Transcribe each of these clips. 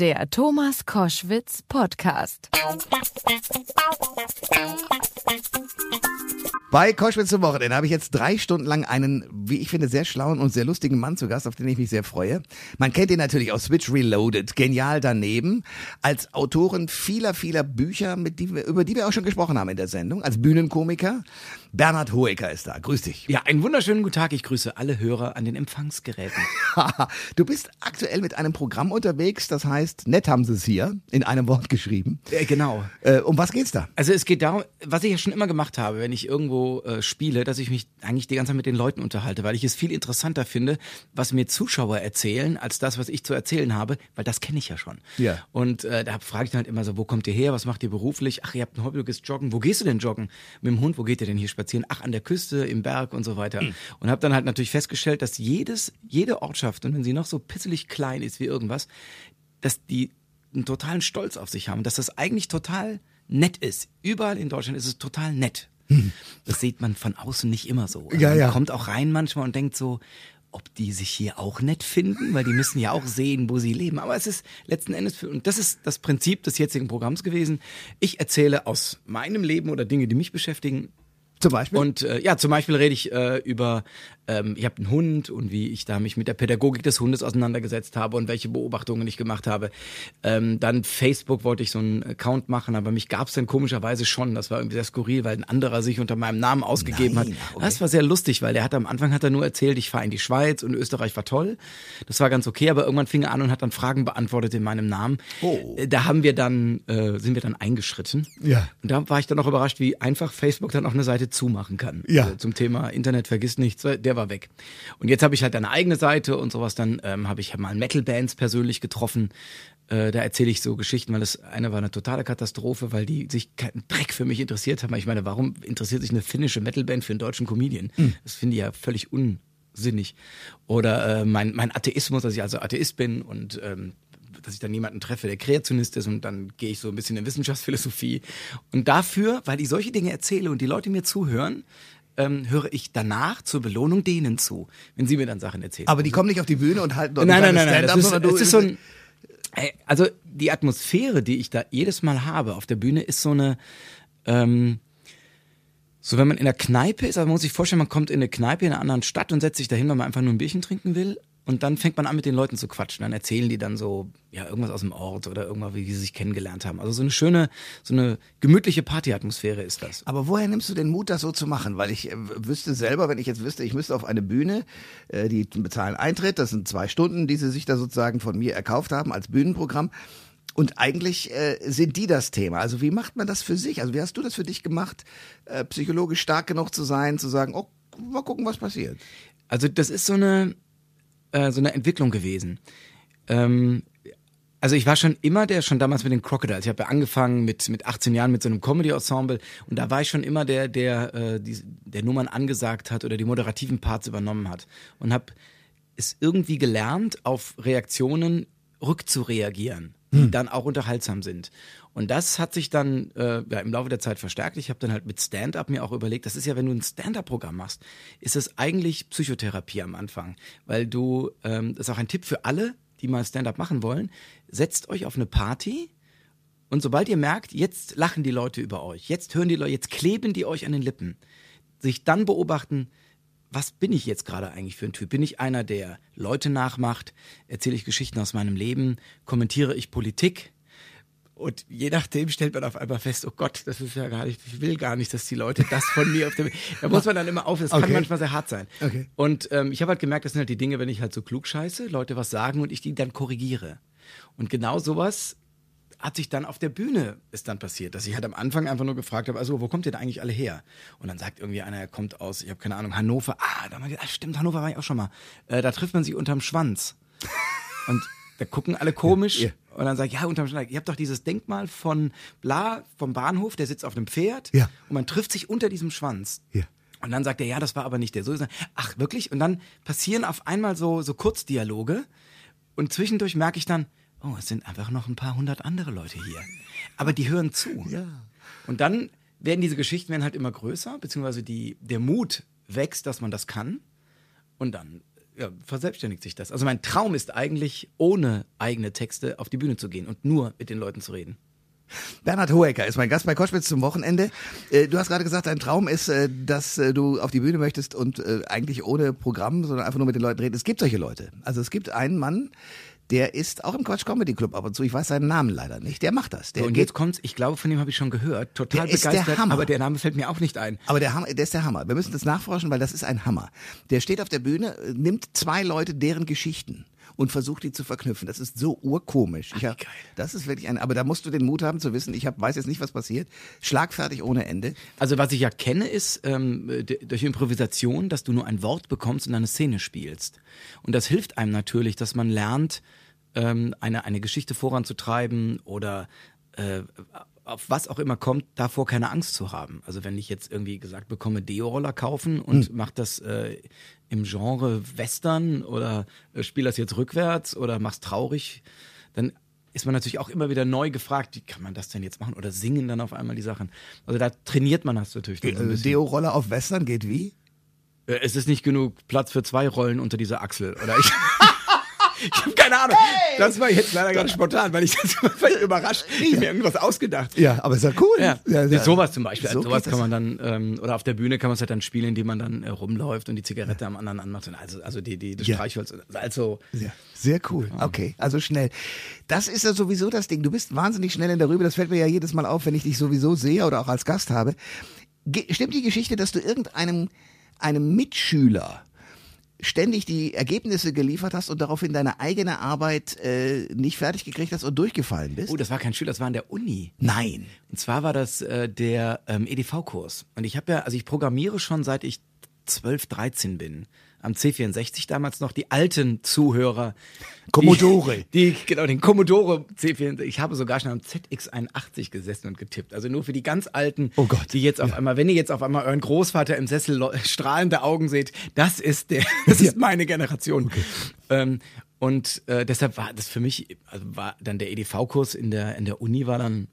Der Thomas Koschwitz Podcast. Bei Koschwitz zum Wochenende habe ich jetzt drei Stunden lang einen, wie ich finde, sehr schlauen und sehr lustigen Mann zu Gast, auf den ich mich sehr freue. Man kennt ihn natürlich aus Switch Reloaded, genial daneben, als Autorin vieler, vieler Bücher, die über die wir auch schon gesprochen haben in der Sendung, als Bühnenkomiker. Bernhard Hoeker ist da. Grüß dich. Ja, einen wunderschönen guten Tag. Ich grüße alle Hörer an den Empfangsgeräten. du bist aktuell mit einem Programm unterwegs, das heißt, nett haben sie es hier, in einem Wort geschrieben. Äh, genau. Äh, um was geht's da? Also es geht darum, was ich ja schon immer gemacht habe, wenn ich irgendwo äh, spiele, dass ich mich eigentlich die ganze Zeit mit den Leuten unterhalte, weil ich es viel interessanter finde, was mir Zuschauer erzählen, als das, was ich zu erzählen habe, weil das kenne ich ja schon. Ja. Und äh, da frage ich dann halt immer so, wo kommt ihr her, was macht ihr beruflich? Ach, ihr habt ein Hobby, du gehst joggen. Wo gehst du denn joggen? Mit dem Hund, wo geht ihr denn hier spazieren? Ach, an der Küste, im Berg und so weiter. Mhm. Und habe dann halt natürlich festgestellt, dass jedes, jede Ortschaft, und wenn sie noch so pisselig klein ist wie irgendwas, dass die einen totalen Stolz auf sich haben, dass das eigentlich total nett ist. Überall in Deutschland ist es total nett. Mhm. Das sieht man von außen nicht immer so. Also ja, ja. Man kommt auch rein manchmal und denkt so, ob die sich hier auch nett finden, weil die müssen ja auch sehen, wo sie leben. Aber es ist letzten Endes, für, und das ist das Prinzip des jetzigen Programms gewesen. Ich erzähle aus meinem Leben oder Dinge, die mich beschäftigen, zum Beispiel? Und äh, ja, zum Beispiel rede ich äh, über, ähm, ich habe einen Hund und wie ich da mich mit der Pädagogik des Hundes auseinandergesetzt habe und welche Beobachtungen ich gemacht habe. Ähm, dann Facebook wollte ich so einen Account machen, aber mich gab es dann komischerweise schon. Das war irgendwie sehr skurril, weil ein anderer sich unter meinem Namen ausgegeben Nein, hat. okay. Das war sehr lustig, weil der hat am Anfang hat er nur erzählt, ich fahre in die Schweiz und Österreich war toll. Das war ganz okay, aber irgendwann fing er an und hat dann Fragen beantwortet in meinem Namen. Oh. Äh, Da haben wir dann, äh, sind wir dann eingeschritten. Ja. Und da war ich dann auch überrascht, wie einfach Facebook dann auch eine Seite zumachen kann. Ja. Also zum Thema Internet vergisst nichts, der war weg. Und jetzt habe ich halt eine eigene Seite und sowas. Dann ähm, habe ich mal Metal-Bands persönlich getroffen. Äh, da erzähle ich so Geschichten, weil das eine war eine totale Katastrophe, weil die sich keinen Dreck für mich interessiert haben. Ich meine, warum interessiert sich eine finnische Metal-Band für einen deutschen Comedian? Hm. Das finde ich ja völlig unsinnig. Oder äh, mein, mein Atheismus, dass ich also Atheist bin und ähm, dass ich dann jemanden treffe, der Kreationist ist und dann gehe ich so ein bisschen in Wissenschaftsphilosophie. Und dafür, weil ich solche Dinge erzähle und die Leute mir zuhören, ähm, höre ich danach zur Belohnung denen zu, wenn sie mir dann Sachen erzählen. Aber die kommen nicht auf die Bühne und halten dort nein, ein nein, nein, nein, das ist, das ist so ein, also die Atmosphäre, die ich da jedes Mal habe auf der Bühne, ist so eine, ähm, so wenn man in der Kneipe ist, also man muss sich vorstellen, man kommt in eine Kneipe in einer anderen Stadt und setzt sich dahin, weil man einfach nur ein Bierchen trinken will. Und dann fängt man an, mit den Leuten zu quatschen. Dann erzählen die dann so, ja, irgendwas aus dem Ort oder irgendwas, wie sie sich kennengelernt haben. Also so eine schöne, so eine gemütliche Partyatmosphäre ist das. Aber woher nimmst du den Mut, das so zu machen? Weil ich äh, wüsste selber, wenn ich jetzt wüsste, ich müsste auf eine Bühne, äh, die bezahlen Eintritt, das sind zwei Stunden, die sie sich da sozusagen von mir erkauft haben als Bühnenprogramm. Und eigentlich äh, sind die das Thema. Also wie macht man das für sich? Also wie hast du das für dich gemacht, äh, psychologisch stark genug zu sein, zu sagen, oh, mal gucken, was passiert? Also das ist so eine, äh, so eine Entwicklung gewesen. Ähm, also ich war schon immer der, schon damals mit den Crocodiles. Ich habe ja angefangen mit, mit 18 Jahren mit so einem Comedy-Ensemble und da war ich schon immer der, der, äh, die, der Nummern angesagt hat oder die moderativen Parts übernommen hat. Und habe es irgendwie gelernt, auf Reaktionen rückzureagieren, die dann auch unterhaltsam sind. Und das hat sich dann äh, ja, im Laufe der Zeit verstärkt. Ich habe dann halt mit Stand-up mir auch überlegt, das ist ja, wenn du ein Stand-up-Programm machst, ist es eigentlich Psychotherapie am Anfang. Weil du, ähm, das ist auch ein Tipp für alle, die mal Stand-up machen wollen, setzt euch auf eine Party und sobald ihr merkt, jetzt lachen die Leute über euch, jetzt hören die Leute, jetzt kleben die euch an den Lippen, sich dann beobachten, was bin ich jetzt gerade eigentlich für ein Typ? Bin ich einer, der Leute nachmacht? Erzähle ich Geschichten aus meinem Leben? Kommentiere ich Politik? Und je nachdem stellt man auf einmal fest, oh Gott, das ist ja gar nicht, ich will gar nicht, dass die Leute das von mir auf der. Da muss man dann immer auf, das Okay. kann manchmal sehr hart sein. Okay. Und ähm, ich habe halt gemerkt, das sind halt die Dinge, wenn ich halt so klug scheiße, Leute was sagen und ich die dann korrigiere. Und genau sowas hat sich dann auf der Bühne ist dann passiert, dass ich halt am Anfang einfach nur gefragt habe, also wo kommt ihr denn eigentlich alle her? Und dann sagt irgendwie einer, er kommt aus, ich habe keine Ahnung, Hannover. Ah, da wir, ah, stimmt, Hannover war ich auch schon mal. Äh, da trifft man sich unterm Schwanz. Und da gucken alle komisch. Ja. Und dann sag ich, ja, unterm Schwanz. Ihr habt doch dieses Denkmal von Bla vom Bahnhof, der sitzt auf einem Pferd. Ja. Und man trifft sich unter diesem Schwanz. Ja. Und dann sagt er, ja, das war aber nicht der. So ist er. Ach, wirklich? Und dann passieren auf einmal so, so Kurzdialoge. Und zwischendurch merke ich dann, oh, es sind einfach noch ein paar hundert andere Leute hier. Aber die hören zu. Ja. Und dann werden diese Geschichten werden halt immer größer, beziehungsweise die, der Mut wächst, dass man das kann. Und dann ja, verselbstständigt sich das. Also mein Traum ist eigentlich, ohne eigene Texte auf die Bühne zu gehen und nur mit den Leuten zu reden. Bernhard Hoeker ist mein Gast bei Koschwitz zum Wochenende. Äh, du hast gerade gesagt, dein Traum ist, äh, dass äh, du auf die Bühne möchtest und eigentlich ohne Programm, sondern einfach nur mit den Leuten reden. Es gibt solche Leute. Also es gibt einen Mann, der ist auch im Quatsch Comedy Club ab und zu. Ich weiß seinen Namen leider nicht. Der macht das. Der so, und jetzt kommt's, ich glaube, von dem habe ich schon gehört. Total der begeistert, ist der Hammer. aber der Name fällt mir auch nicht ein. Aber der, Hammer, der ist der Hammer. Wir müssen das nachforschen, weil das ist ein Hammer. Der steht auf der Bühne, nimmt zwei Leute, deren Geschichten und versucht die zu verknüpfen. Das ist so urkomisch. Ich hab, geil. Das ist wirklich ein, aber da musst du den Mut haben zu wissen, ich hab, weiß jetzt nicht, was passiert. Schlagfertig ohne Ende. Also was ich ja kenne, ist ähm, durch Improvisation, dass du nur ein Wort bekommst und eine Szene spielst. Und das hilft einem natürlich, dass man lernt, ähm, eine, eine Geschichte voranzutreiben oder äh, auf was auch immer kommt, davor keine Angst zu haben. Also wenn ich jetzt irgendwie gesagt bekomme, Deo-Roller kaufen und hm. mach das äh, im Genre Western oder äh, spiel das jetzt rückwärts oder mach's traurig, dann ist man natürlich auch immer wieder neu gefragt, wie kann man das denn jetzt machen oder singen dann auf einmal die Sachen. Also da trainiert man das natürlich. Dann so äh, Deo-Roller auf Western geht wie? Äh, es ist nicht genug Platz für zwei Rollen unter dieser Achsel. Oder ich Ich habe keine Ahnung. Hey! Das war jetzt leider ganz spontan, weil ich das war überrascht. Ich habe mir irgendwas ausgedacht. Ja, aber ist ja cool. Ja. ja, ja. Sowas zum Beispiel. So sowas kann man dann, ähm, oder auf der Bühne kann man es halt dann spielen, indem man dann äh, rumläuft und die Zigarette am anderen anmacht. Also, also die, die, das ja. Streichholz. Also. Ja. Sehr cool. Okay, also schnell. Das ist ja sowieso das Ding. Du bist wahnsinnig schnell in der Rübe. Das fällt mir ja jedes Mal auf, wenn ich dich sowieso sehe oder auch als Gast habe. Ge stimmt die Geschichte, dass du irgendeinem einem Mitschüler ständig die Ergebnisse geliefert hast und daraufhin deine eigene Arbeit äh, nicht fertig gekriegt hast und durchgefallen bist? Oh, das war kein Schüler, das war an der Uni. Nein. Und zwar war das äh, der ähm, EDV-Kurs. Und ich habe ja, also ich programmiere schon seit ich 12, 13 bin am C64 damals noch, die alten Zuhörer. Commodore. Die, die, genau, den Commodore C64. Ich habe sogar schon am ZX81 gesessen und getippt. Also nur für die ganz alten, oh Gott. die jetzt auf ja. einmal, wenn ihr jetzt auf einmal euren Großvater im Sessel strahlende Augen seht, das ist der, das ist meine Generation. Okay. Ähm, und äh, deshalb war das für mich, also war dann der EDV-Kurs in der, in der Uni war dann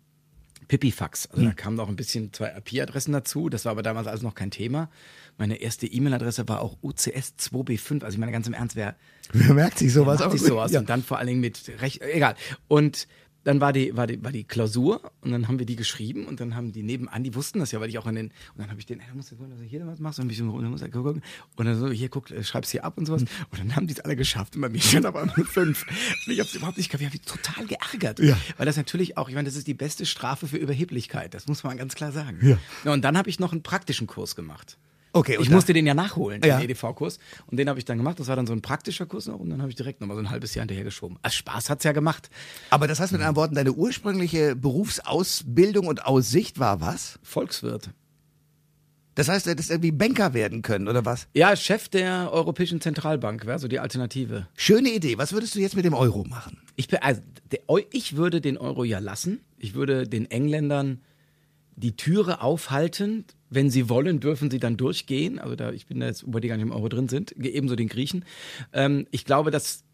Pipifax. Also hm. da kamen noch ein bisschen zwei IP-Adressen dazu. Das war aber damals alles noch kein Thema. Meine erste E-Mail-Adresse war auch UCS2B5. Also ich meine ganz im Ernst, wer, wer merkt sich sowas? Merkt sich sowas. Ja. Und dann vor allen Dingen mit Recht, egal. Und dann war die, war die, war die Klausur und dann haben wir die geschrieben und dann haben die nebenan, die wussten das ja, weil ich auch in den, und dann habe ich den, hey, du musst gucken, dass du hier was machst und ich so, dann muss gucken und dann so, hier guck, äh, schreib's hier ab und sowas. Und dann haben die es alle geschafft und bei mir stand aber nur fünf. Und ich hab's überhaupt nicht gehabt, ich habe mich total geärgert. Ja. Weil das natürlich auch, ich meine, das ist die beste Strafe für Überheblichkeit, das muss man ganz klar sagen. Ja. Und dann habe ich noch einen praktischen Kurs gemacht. Okay, ich musste den ja nachholen, den ja. EDV-Kurs. Und den habe ich dann gemacht. Das war dann so ein praktischer Kurs noch. Und dann habe ich direkt nochmal so ein halbes Jahr hinterher geschoben. Also Spaß hat's ja gemacht. Aber das heißt mit anderen Worten, deine ursprüngliche Berufsausbildung und Aussicht war was? Volkswirt. Das heißt, du hättest irgendwie Banker werden können, oder was? Ja, Chef der Europäischen Zentralbank wäre so die Alternative. Schöne Idee. Was würdest du jetzt mit dem Euro machen? Ich, also, der, ich würde den Euro ja lassen. Ich würde den Engländern die Türe aufhalten. Wenn sie wollen, dürfen sie dann durchgehen. Also da, ich bin da jetzt, wo die gar nicht im Euro drin sind, ebenso den Griechen. Ähm, ich glaube, dass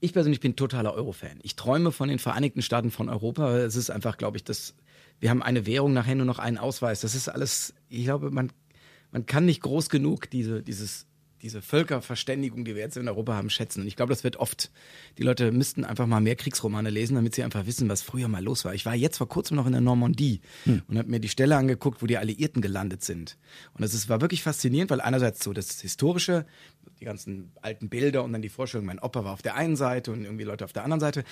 ich persönlich bin totaler Euro-Fan. Ich träume von den Vereinigten Staaten von Europa. Es ist einfach, glaube ich, dass wir haben eine Währung, nachher nur noch einen Ausweis. Das ist alles, ich glaube, man, man kann nicht groß genug diese, dieses diese Völkerverständigung, die wir jetzt in Europa haben, schätzen. Und ich glaube, das wird oft, die Leute müssten einfach mal mehr Kriegsromane lesen, damit sie einfach wissen, was früher mal los war. Ich war jetzt vor kurzem noch in der Normandie hm. und habe mir die Stelle angeguckt, wo die Alliierten gelandet sind. Und das ist, war wirklich faszinierend, weil einerseits so das Historische, die ganzen alten Bilder und dann die Vorstellung, mein Opa war auf der einen Seite und irgendwie Leute auf der anderen Seite.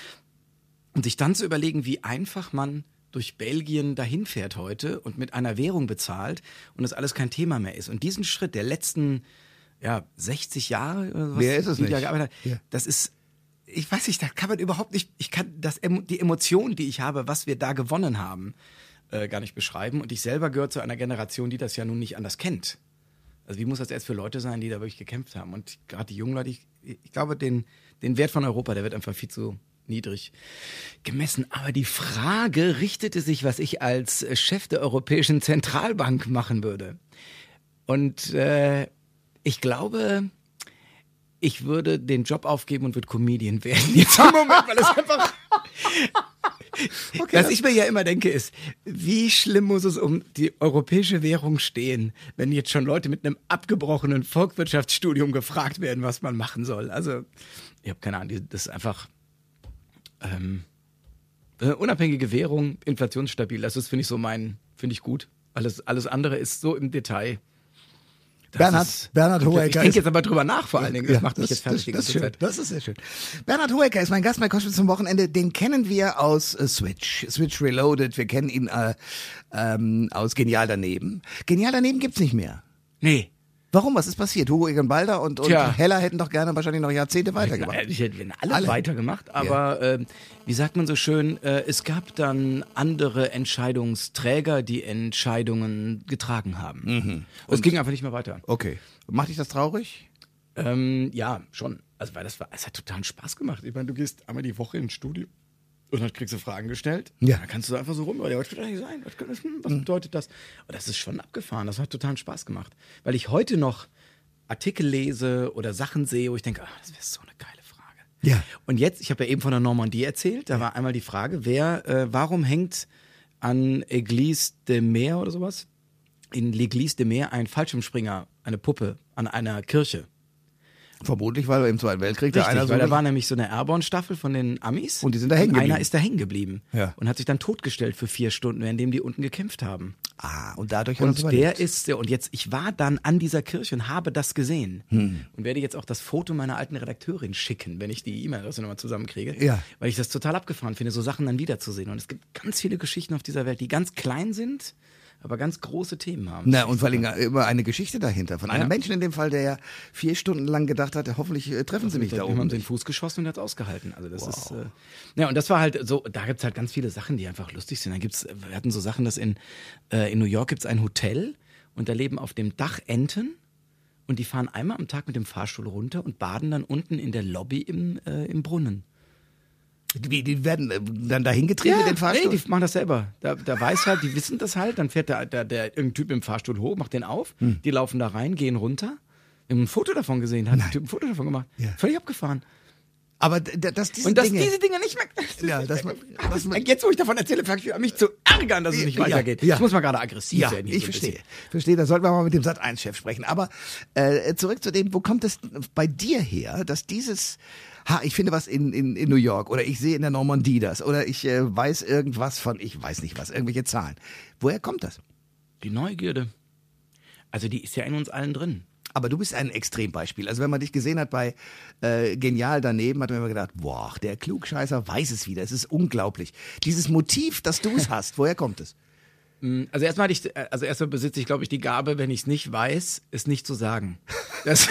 Und sich dann zu überlegen, wie einfach man durch Belgien dahin fährt heute und mit einer Währung bezahlt und das alles kein Thema mehr ist. Und diesen Schritt der letzten ja, 60 Jahre oder was Wer ist es nicht? Ja. Das ist, ich weiß nicht, da kann man überhaupt nicht, ich kann das, die Emotion, die ich habe, was wir da gewonnen haben, äh, gar nicht beschreiben. Und ich selber gehöre zu einer Generation, die das ja nun nicht anders kennt. Also wie muss das erst für Leute sein, die da wirklich gekämpft haben? Und gerade die jungen Leute, ich, ich glaube, den, den Wert von Europa, der wird einfach viel zu niedrig gemessen. Aber die Frage richtete sich, was ich als Chef der Europäischen Zentralbank machen würde. Und äh, ich glaube, ich würde den Job aufgeben und würde Comedian werden. Jetzt im Moment, weil es einfach. Okay. Was das- ich mir ja immer denke, ist, wie schlimm muss es um die europäische Währung stehen, wenn jetzt schon Leute mit einem abgebrochenen Volkswirtschaftsstudium gefragt werden, was man machen soll. Also, ich habe keine Ahnung, das ist einfach ähm, äh, unabhängige Währung, inflationsstabil. Das ist, finde ich, so mein, finde ich gut. Alles, alles andere ist so im Detail. Das Bernhard- ist- Bernhard Ich Hohecker denke ist- jetzt aber drüber nach vor allen Dingen. Das macht mich jetzt fertig das, das, ist schön. Zeit. das ist sehr schön. Bernhard Hoeker ist mein Gast bei Koschwitz zum Wochenende. Den kennen wir aus äh, Switch, Switch Reloaded. Wir kennen ihn äh, ähm, aus Genial daneben. Genial daneben gibt's nicht mehr. Nee. Warum? Was ist passiert? Hugo Egon Balder und, und Tja. Heller hätten doch gerne wahrscheinlich noch Jahrzehnte weitergemacht. Ja, Ich hätte alle, Alle. weitergemacht, aber ähm, wie sagt man so schön, äh, es gab dann andere Entscheidungsträger, die Entscheidungen getragen haben. Mhm. Es ging einfach nicht mehr weiter. Okay. Macht dich das traurig? Ähm, ja, schon. Also weil das war, es hat totalen Spaß gemacht. Ich meine, du gehst einmal die Woche ins Studio und dann kriegst du Fragen gestellt. Ja. Dann kannst du einfach so rum, ja, was könnte das eigentlich sein? Was, das, hm, was bedeutet das? Und das ist schon abgefahren. Das hat totalen Spaß gemacht. Weil ich heute noch Artikel lese oder Sachen sehe, wo ich denke, ah, das wäre so eine geile Frage. Ja. Und jetzt, ich habe ja eben von der Normandie erzählt, da war einmal die Frage, wer, äh, warum hängt an Église de Mer oder sowas, in l'Église de Mer ein Fallschirmspringer, eine Puppe an einer Kirche? Vermutlich, weil im Zweiten Weltkrieg da Richtig, einer so weil da war nämlich so eine Airborne-Staffel von den Amis. Und die sind da hängen Und Einer geblieben. ist da hängen geblieben. Ja. Und hat sich dann totgestellt für vier Stunden, währenddem die unten gekämpft haben. Ah, und dadurch Und der überlebt. ist, und jetzt, ich war dann an dieser Kirche und habe das gesehen. Hm. Und werde jetzt auch das Foto meiner alten Redakteurin schicken, wenn ich die E-Mail-Adresse nochmal zusammenkriege. Ja. Weil ich das total abgefahren finde, so Sachen dann wiederzusehen. Und es gibt ganz viele Geschichten auf dieser Welt, die ganz klein sind, aber ganz große Themen haben. Na, und vor allem immer eine Geschichte dahinter. Von einem Ja. Menschen in dem Fall, der ja vier Stunden lang gedacht hat, hoffentlich äh, treffen sie mich da Wir oben. haben den Fuß geschossen und hat ausgehalten. Also das ist äh, ja und das war halt so. Da gibt's halt ganz viele Sachen, die einfach lustig sind. Dann gibt's, wir hatten so Sachen, dass in äh, in New York gibt's ein Hotel und da leben auf dem Dach Enten und die fahren einmal am Tag mit dem Fahrstuhl runter und baden dann unten in der Lobby im äh, im Brunnen. Die, die werden äh, dann dahin getrieben mit den Fahrstuhl. nee, die machen das selber. Da, da weiß halt, die wissen das halt. Dann fährt der, der, der irgendein Typ im Fahrstuhl hoch, macht den auf. Hm. Die laufen da rein, gehen runter. Wir haben ein Foto davon gesehen, hat der Typ ein Foto davon gemacht. Ja. Völlig abgefahren. Aber dass diese Und dass Dinge, diese Dinge nicht mehr. Ja, dass man- dass man- jetzt, wo ich davon erzähle, fange ich an, mich zu ärgern, dass es nicht Ja, weitergeht. ja. Ich muss mal gerade aggressiv ja, werden. hier ich so ein verstehe. Verstehe, da sollten wir mal mit dem Sat 1 Chef sprechen. Aber äh, zurück zu dem, wo kommt es bei dir her, dass dieses Ha, ich finde was in, in, in New York oder ich sehe in der Normandie das oder ich äh, weiß irgendwas von, ich weiß nicht was, irgendwelche Zahlen. Woher kommt das? Die Neugierde. Also die ist ja in uns allen drin. Aber du bist ein Extrembeispiel. Also wenn man dich gesehen hat bei äh, Genial daneben, hat man immer gedacht, boah, der Klugscheißer weiß es wieder. Es ist unglaublich. Dieses Motiv, dass du es hast, woher kommt es? Also erstmal hatte ich, also erstmal besitze ich, glaube ich, die Gabe, wenn ich es nicht weiß, es nicht zu sagen. Das,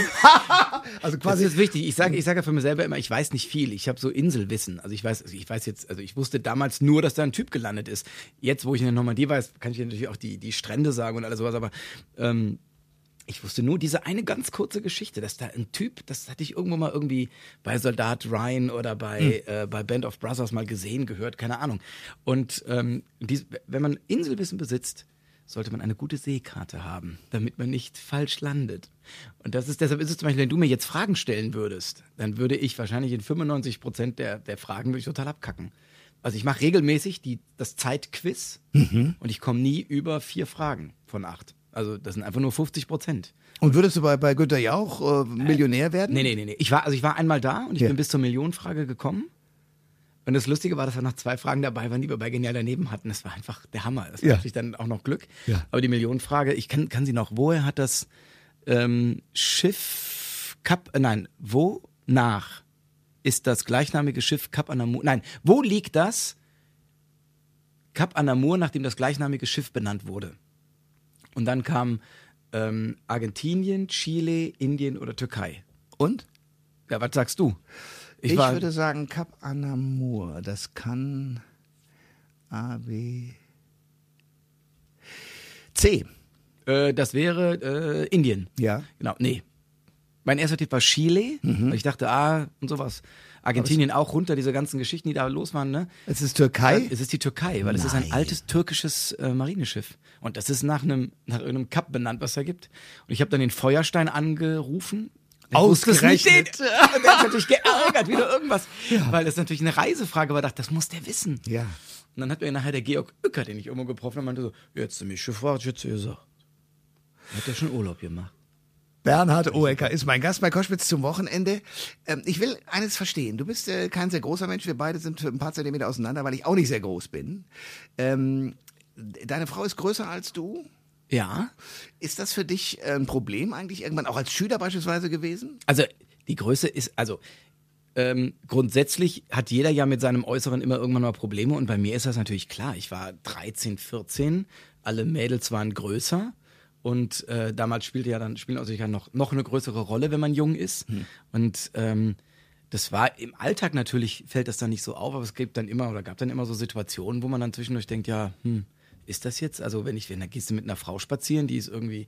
Also das ist wichtig. Ich sage, ich sage ja für mich selber immer, ich weiß nicht viel. Ich habe so Inselwissen. Also ich weiß, also ich weiß jetzt, also ich wusste damals nur, dass da ein Typ gelandet ist. Jetzt, wo ich in der Normandie weiß, kann ich natürlich auch die die Strände sagen und alles sowas. Aber ähm, ich wusste nur diese eine ganz kurze Geschichte, dass da ein Typ, das hatte ich irgendwo mal irgendwie bei Soldat Ryan oder bei, äh, bei Band of Brothers mal gesehen, gehört, keine Ahnung. Und ähm, dies, wenn man Inselwissen besitzt, sollte man eine gute Seekarte haben, damit man nicht falsch landet. Und das ist, deshalb ist es zum Beispiel, wenn du mir jetzt Fragen stellen würdest, dann würde ich wahrscheinlich in 95 Prozent der, der Fragen würde ich total abkacken. Also ich mache regelmäßig die, das Zeitquiz und ich komme nie über vier Fragen von acht. Also das sind einfach nur 50 Prozent. Und würdest du bei, bei Günter Jauch äh, Millionär werden? Nee, nee, nee, nee. Ich war, also ich war einmal da und ich Ja. bin bis zur Millionenfrage gekommen. Und das Lustige war, dass wir noch zwei Fragen dabei waren, die wir bei Genial daneben hatten. Das war einfach der Hammer. Das war Ja. natürlich dann auch noch Glück. Ja. Aber die Millionenfrage, ich kann, kann sie noch, woher hat das ähm, Schiff Kap, äh, nein, wonach ist das gleichnamige Schiff Kap Anamur, nein, wo liegt das Kap Anamur, nachdem das gleichnamige Schiff benannt wurde? Und dann kam ähm, Argentinien, Chile, Indien oder Türkei. Und? Ja, was sagst du? Ich, war, würde sagen Cap Anamur. Das kann A, B, C. äh, das wäre äh, Indien. Ja. Genau, nee. Mein erster Tipp war Chile. Mhm. Ich dachte, ah, und sowas. Argentinien auch runter, diese ganzen Geschichten, die da los waren, ne? Es ist Türkei. Es ist die Türkei, weil es ist ein Nein. altes türkisches äh, Marineschiff. Und das ist nach einem, nach irgendeinem Kap benannt, was da gibt. Und ich habe dann den Feuerstein angerufen Der. Ausgerechnet. Und der hat natürlich geärgert, wieder irgendwas. Weil das natürlich eine Reisefrage war. Ich dachte, das muss der wissen. Ja. Und dann hat mir nachher der Georg Uecker, den ich irgendwo getroffen habe, meinte so, jetzt hast du mich gefragt, jetzt gesagt. Hat der schon Urlaub gemacht. Bernhard Oecker ist mein Gast bei Koschwitz zum Wochenende. Ähm, ich will eines verstehen. Du bist äh, kein sehr großer Mensch. Wir beide sind ein paar Zentimeter auseinander, weil ich auch nicht sehr groß bin. Ähm, deine Frau ist größer als du. Ja. Ist das für dich äh, ein Problem eigentlich irgendwann auch als Schüler beispielsweise gewesen? Also die Größe ist, also ähm, grundsätzlich hat jeder ja mit seinem Äußeren immer irgendwann mal Probleme und bei mir ist das natürlich klar. Ich war 13, 14, alle Mädels waren größer und äh, damals spielte ja dann spielen natürlich noch noch eine größere Rolle, wenn man jung ist und ähm, das war im Alltag natürlich fällt das dann nicht so auf, aber es gibt dann immer oder gab dann immer so Situationen, wo man dann zwischendurch denkt, ja, hm, ist das jetzt? Also wenn ich, wenn da gehst du mit einer Frau spazieren, die ist irgendwie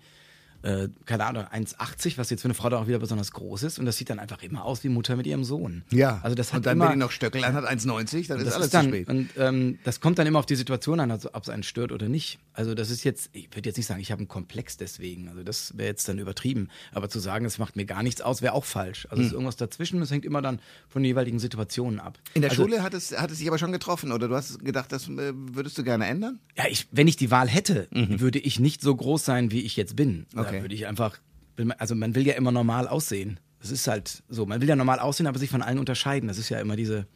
äh, keine Ahnung, 1,80, was jetzt für eine Frau dann auch wieder besonders groß ist. Und das sieht dann einfach immer aus wie Mutter mit ihrem Sohn. Also das hat Und dann, immer, wenn die noch Stöckel anhat, 1,90, dann ist alles ist dann, zu spät. Und ähm, das kommt dann immer auf die Situation an, also ob es einen stört oder nicht. Also das ist jetzt, ich würde jetzt nicht sagen, ich habe einen Komplex deswegen. Also das wäre jetzt dann übertrieben. Aber zu sagen, es macht mir gar nichts aus, wäre auch falsch. Also es ist irgendwas dazwischen. Das hängt immer dann von den jeweiligen Situationen ab. Hm. In der also, Schule hat es, hat es sich aber schon getroffen, oder du hast gedacht, das äh, würdest du gerne ändern? Ja, ich, wenn ich die Wahl hätte, würde ich nicht so groß sein, wie ich jetzt bin. Mhm. Okay. Da würde ich einfach, also man will ja immer normal aussehen. Das ist halt so. Man will ja normal aussehen, aber sich von allen unterscheiden. Das ist ja immer diese,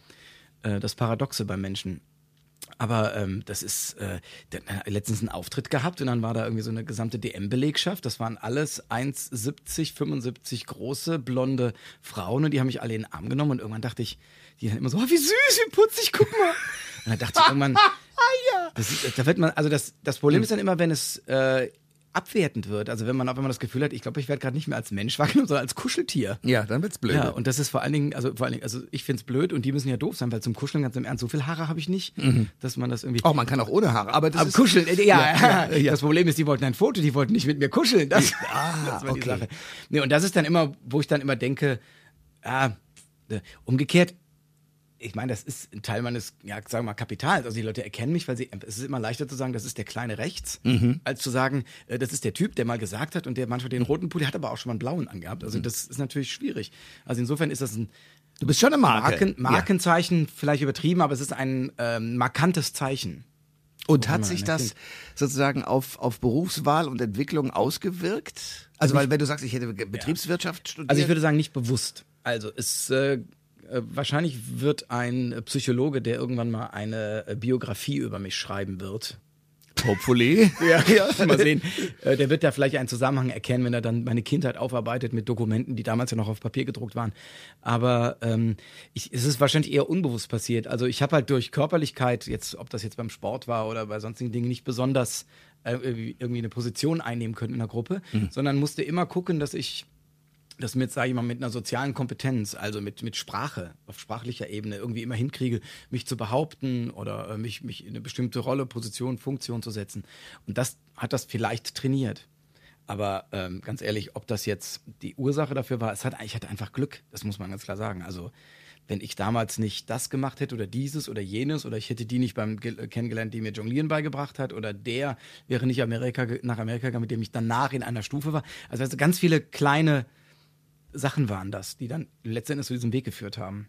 äh, das Paradoxe beim Menschen. Aber ähm, das ist äh, letztens einen Auftritt gehabt und dann war da irgendwie so eine gesamte DM-Belegschaft. Das waren alles 1,70, 75 große, blonde Frauen und die haben mich alle in den Arm genommen und irgendwann dachte ich, die dann immer so, oh, wie süß, wie putzig, guck mal. Und dann dachte ich irgendwann, das ist, da wird man, also das, das Problem ist dann immer, wenn es äh, abwertend wird. Also wenn man, wenn man das Gefühl hat, ich glaube, ich werde gerade nicht mehr als Mensch wahrgenommen, sondern als Kuscheltier. Ja, dann wird's blöd. Ja, und das ist vor allen Dingen, also vor allen Dingen, also ich find's blöd und die müssen ja doof sein, weil zum Kuscheln ganz im Ernst, so viel Haare habe ich nicht, dass man das irgendwie. Oh, man kann auch ohne Haare, aber das Aber ist kuscheln, äh, ja, Ja, ja. Das Problem ist, die wollten ein Foto, die wollten nicht mit mir kuscheln. Das, Ah, das war die okay. Sache. Nee, und das ist dann immer, wo ich dann immer denke, ah, äh, umgekehrt, ich meine, das ist ein Teil meines, ja, sagen wir mal, Kapitals. Also die Leute erkennen mich, weil sie, es ist immer leichter zu sagen, das ist der kleine rechts, Mhm. als zu sagen, äh, das ist der Typ, der mal gesagt hat und der manchmal den roten Pulli hat, aber auch schon mal einen blauen angehabt. Mhm. Also das ist natürlich schwierig. Also insofern ist das ein du bist schon eine Marke. Marken, Markenzeichen, vielleicht übertrieben, aber es ist ein ähm, markantes Zeichen. Und hat sich das sozusagen auf, auf Berufswahl und Entwicklung ausgewirkt? Also, weil wenn du sagst, ich hätte Betriebswirtschaft studiert. Also ich würde sagen, nicht bewusst. Also es äh, wahrscheinlich wird ein äh, Psychologe, der irgendwann mal eine äh, Biografie über mich schreiben wird. hopefully. Ja, ja. Mal sehen. Äh, der wird da vielleicht einen Zusammenhang erkennen, wenn er dann meine Kindheit aufarbeitet mit Dokumenten, die damals ja noch auf Papier gedruckt waren. Aber ähm, ich, es ist wahrscheinlich eher unbewusst passiert. Also ich habe halt durch Körperlichkeit, jetzt, ob das jetzt beim Sport war oder bei sonstigen Dingen, nicht besonders äh, irgendwie irgendwie eine Position einnehmen können in der Gruppe, sondern musste immer gucken, dass ich das mit, sage ich mal, mit einer sozialen Kompetenz, also mit, mit Sprache, auf sprachlicher Ebene irgendwie immer hinkriege, mich zu behaupten oder äh, mich, mich in eine bestimmte Rolle, Position, Funktion zu setzen. Und das hat das vielleicht trainiert. Aber ähm, ganz ehrlich, ob das jetzt die Ursache dafür war, es hat, ich hatte einfach Glück, das muss man ganz klar sagen. Also wenn ich damals nicht das gemacht hätte oder dieses oder jenes oder ich hätte die nicht beim Ge- äh, kennengelernt, die mir Jonglieren beigebracht hat oder der wäre nicht Amerika, nach Amerika gegangen, mit dem ich danach in einer Stufe war. Also, also ganz viele kleine Sachen waren das, die dann letztendlich zu diesem Weg geführt haben.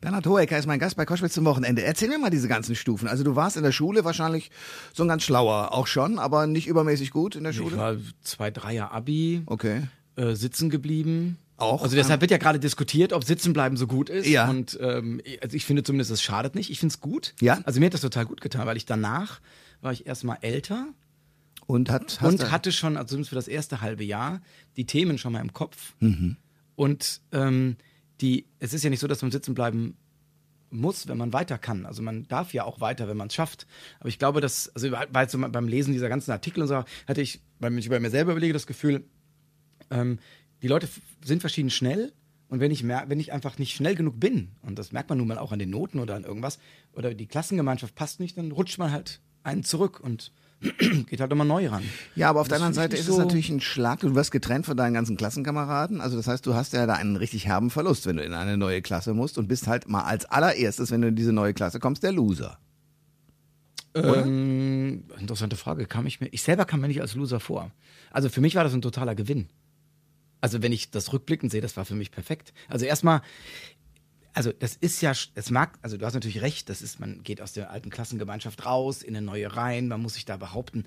Bernhard Hohecker ist mein Gast bei Koschwitz zum Wochenende. Erzähl mir mal diese ganzen Stufen. Also du warst in der Schule wahrscheinlich so ein ganz schlauer, auch schon, aber nicht übermäßig gut in der Ich Schule. war zwei, Dreier Abi, Okay. äh, sitzen geblieben. Auch? Also deshalb wird ja gerade diskutiert, ob sitzen bleiben so gut ist. Ja. Und ähm, also ich finde zumindest, es schadet nicht. Ich finde es gut. Ja? Also mir hat das total gut getan, weil ich danach war ich erstmal älter Und hat und hatte schon, also zumindest für das erste halbe Jahr, die Themen schon mal im Kopf. Mhm. Und ähm, die, es ist ja nicht so, dass man sitzen bleiben muss, wenn man weiter kann. Also man darf ja auch weiter, wenn man es schafft. Aber ich glaube, dass, also weil so beim Lesen dieser ganzen Artikel und so, hatte ich, weil ich bei mir selber überlege, das Gefühl, ähm, die Leute sind verschieden schnell. Und wenn ich, wenn ich einfach nicht schnell genug bin, und das merkt man nun mal auch an den Noten oder an irgendwas, oder die Klassengemeinschaft passt nicht, dann rutscht man halt einen zurück und geht halt immer neu ran. Ja, aber auf der anderen Seite ist nicht es so- natürlich ein Schlag. Du wirst getrennt von deinen ganzen Klassenkameraden. Also das heißt, du hast ja da einen richtig herben Verlust, wenn du in eine neue Klasse musst und bist halt mal als allererstes, wenn du in diese neue Klasse kommst, der Loser. Ähm, interessante Frage. Kam ich mir, ich selber kam mir nicht als Loser vor. Also für mich war das ein totaler Gewinn. Also wenn ich das rückblickend sehe, das war für mich perfekt. Also erstmal, also das ist ja, es mag, also du hast natürlich recht, das ist, man geht aus der alten Klassengemeinschaft raus, in eine neue rein, man muss sich da behaupten.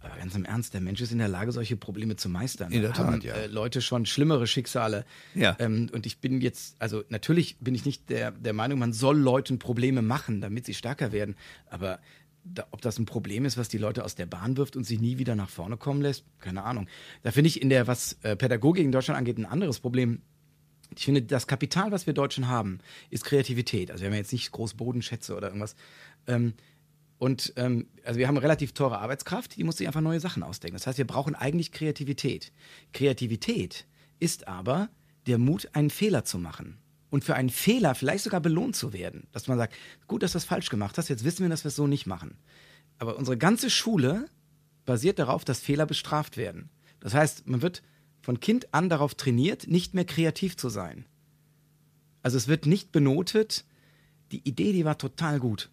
Aber ganz im Ernst, der Mensch ist in der Lage, solche Probleme zu meistern. In der Da haben, Tat, ja. äh, Leute schon schlimmere Schicksale. Ja. Ähm, und ich bin jetzt, also natürlich bin ich nicht der, der Meinung, man soll Leuten Probleme machen, damit sie stärker werden. Aber da, ob das ein Problem ist, was die Leute aus der Bahn wirft und sie nie wieder nach vorne kommen lässt, keine Ahnung. Da finde ich in der, was äh, Pädagogik in Deutschland angeht, ein anderes Problem. Ich finde, das Kapital, was wir Deutschen haben, ist Kreativität. Also wir haben jetzt nicht groß Bodenschätze oder irgendwas. Ähm, und ähm, also wir haben relativ teure Arbeitskraft, die muss sich einfach neue Sachen ausdenken. Das heißt, wir brauchen eigentlich Kreativität. Kreativität ist aber der Mut, einen Fehler zu machen. Und für einen Fehler vielleicht sogar belohnt zu werden. Dass man sagt, gut, dass du das falsch gemacht hast, jetzt wissen wir, dass wir es so nicht machen. Aber unsere ganze Schule basiert darauf, dass Fehler bestraft werden. Das heißt, man wird von Kind an darauf trainiert, nicht mehr kreativ zu sein. Also es wird nicht benotet, die Idee, die war total gut.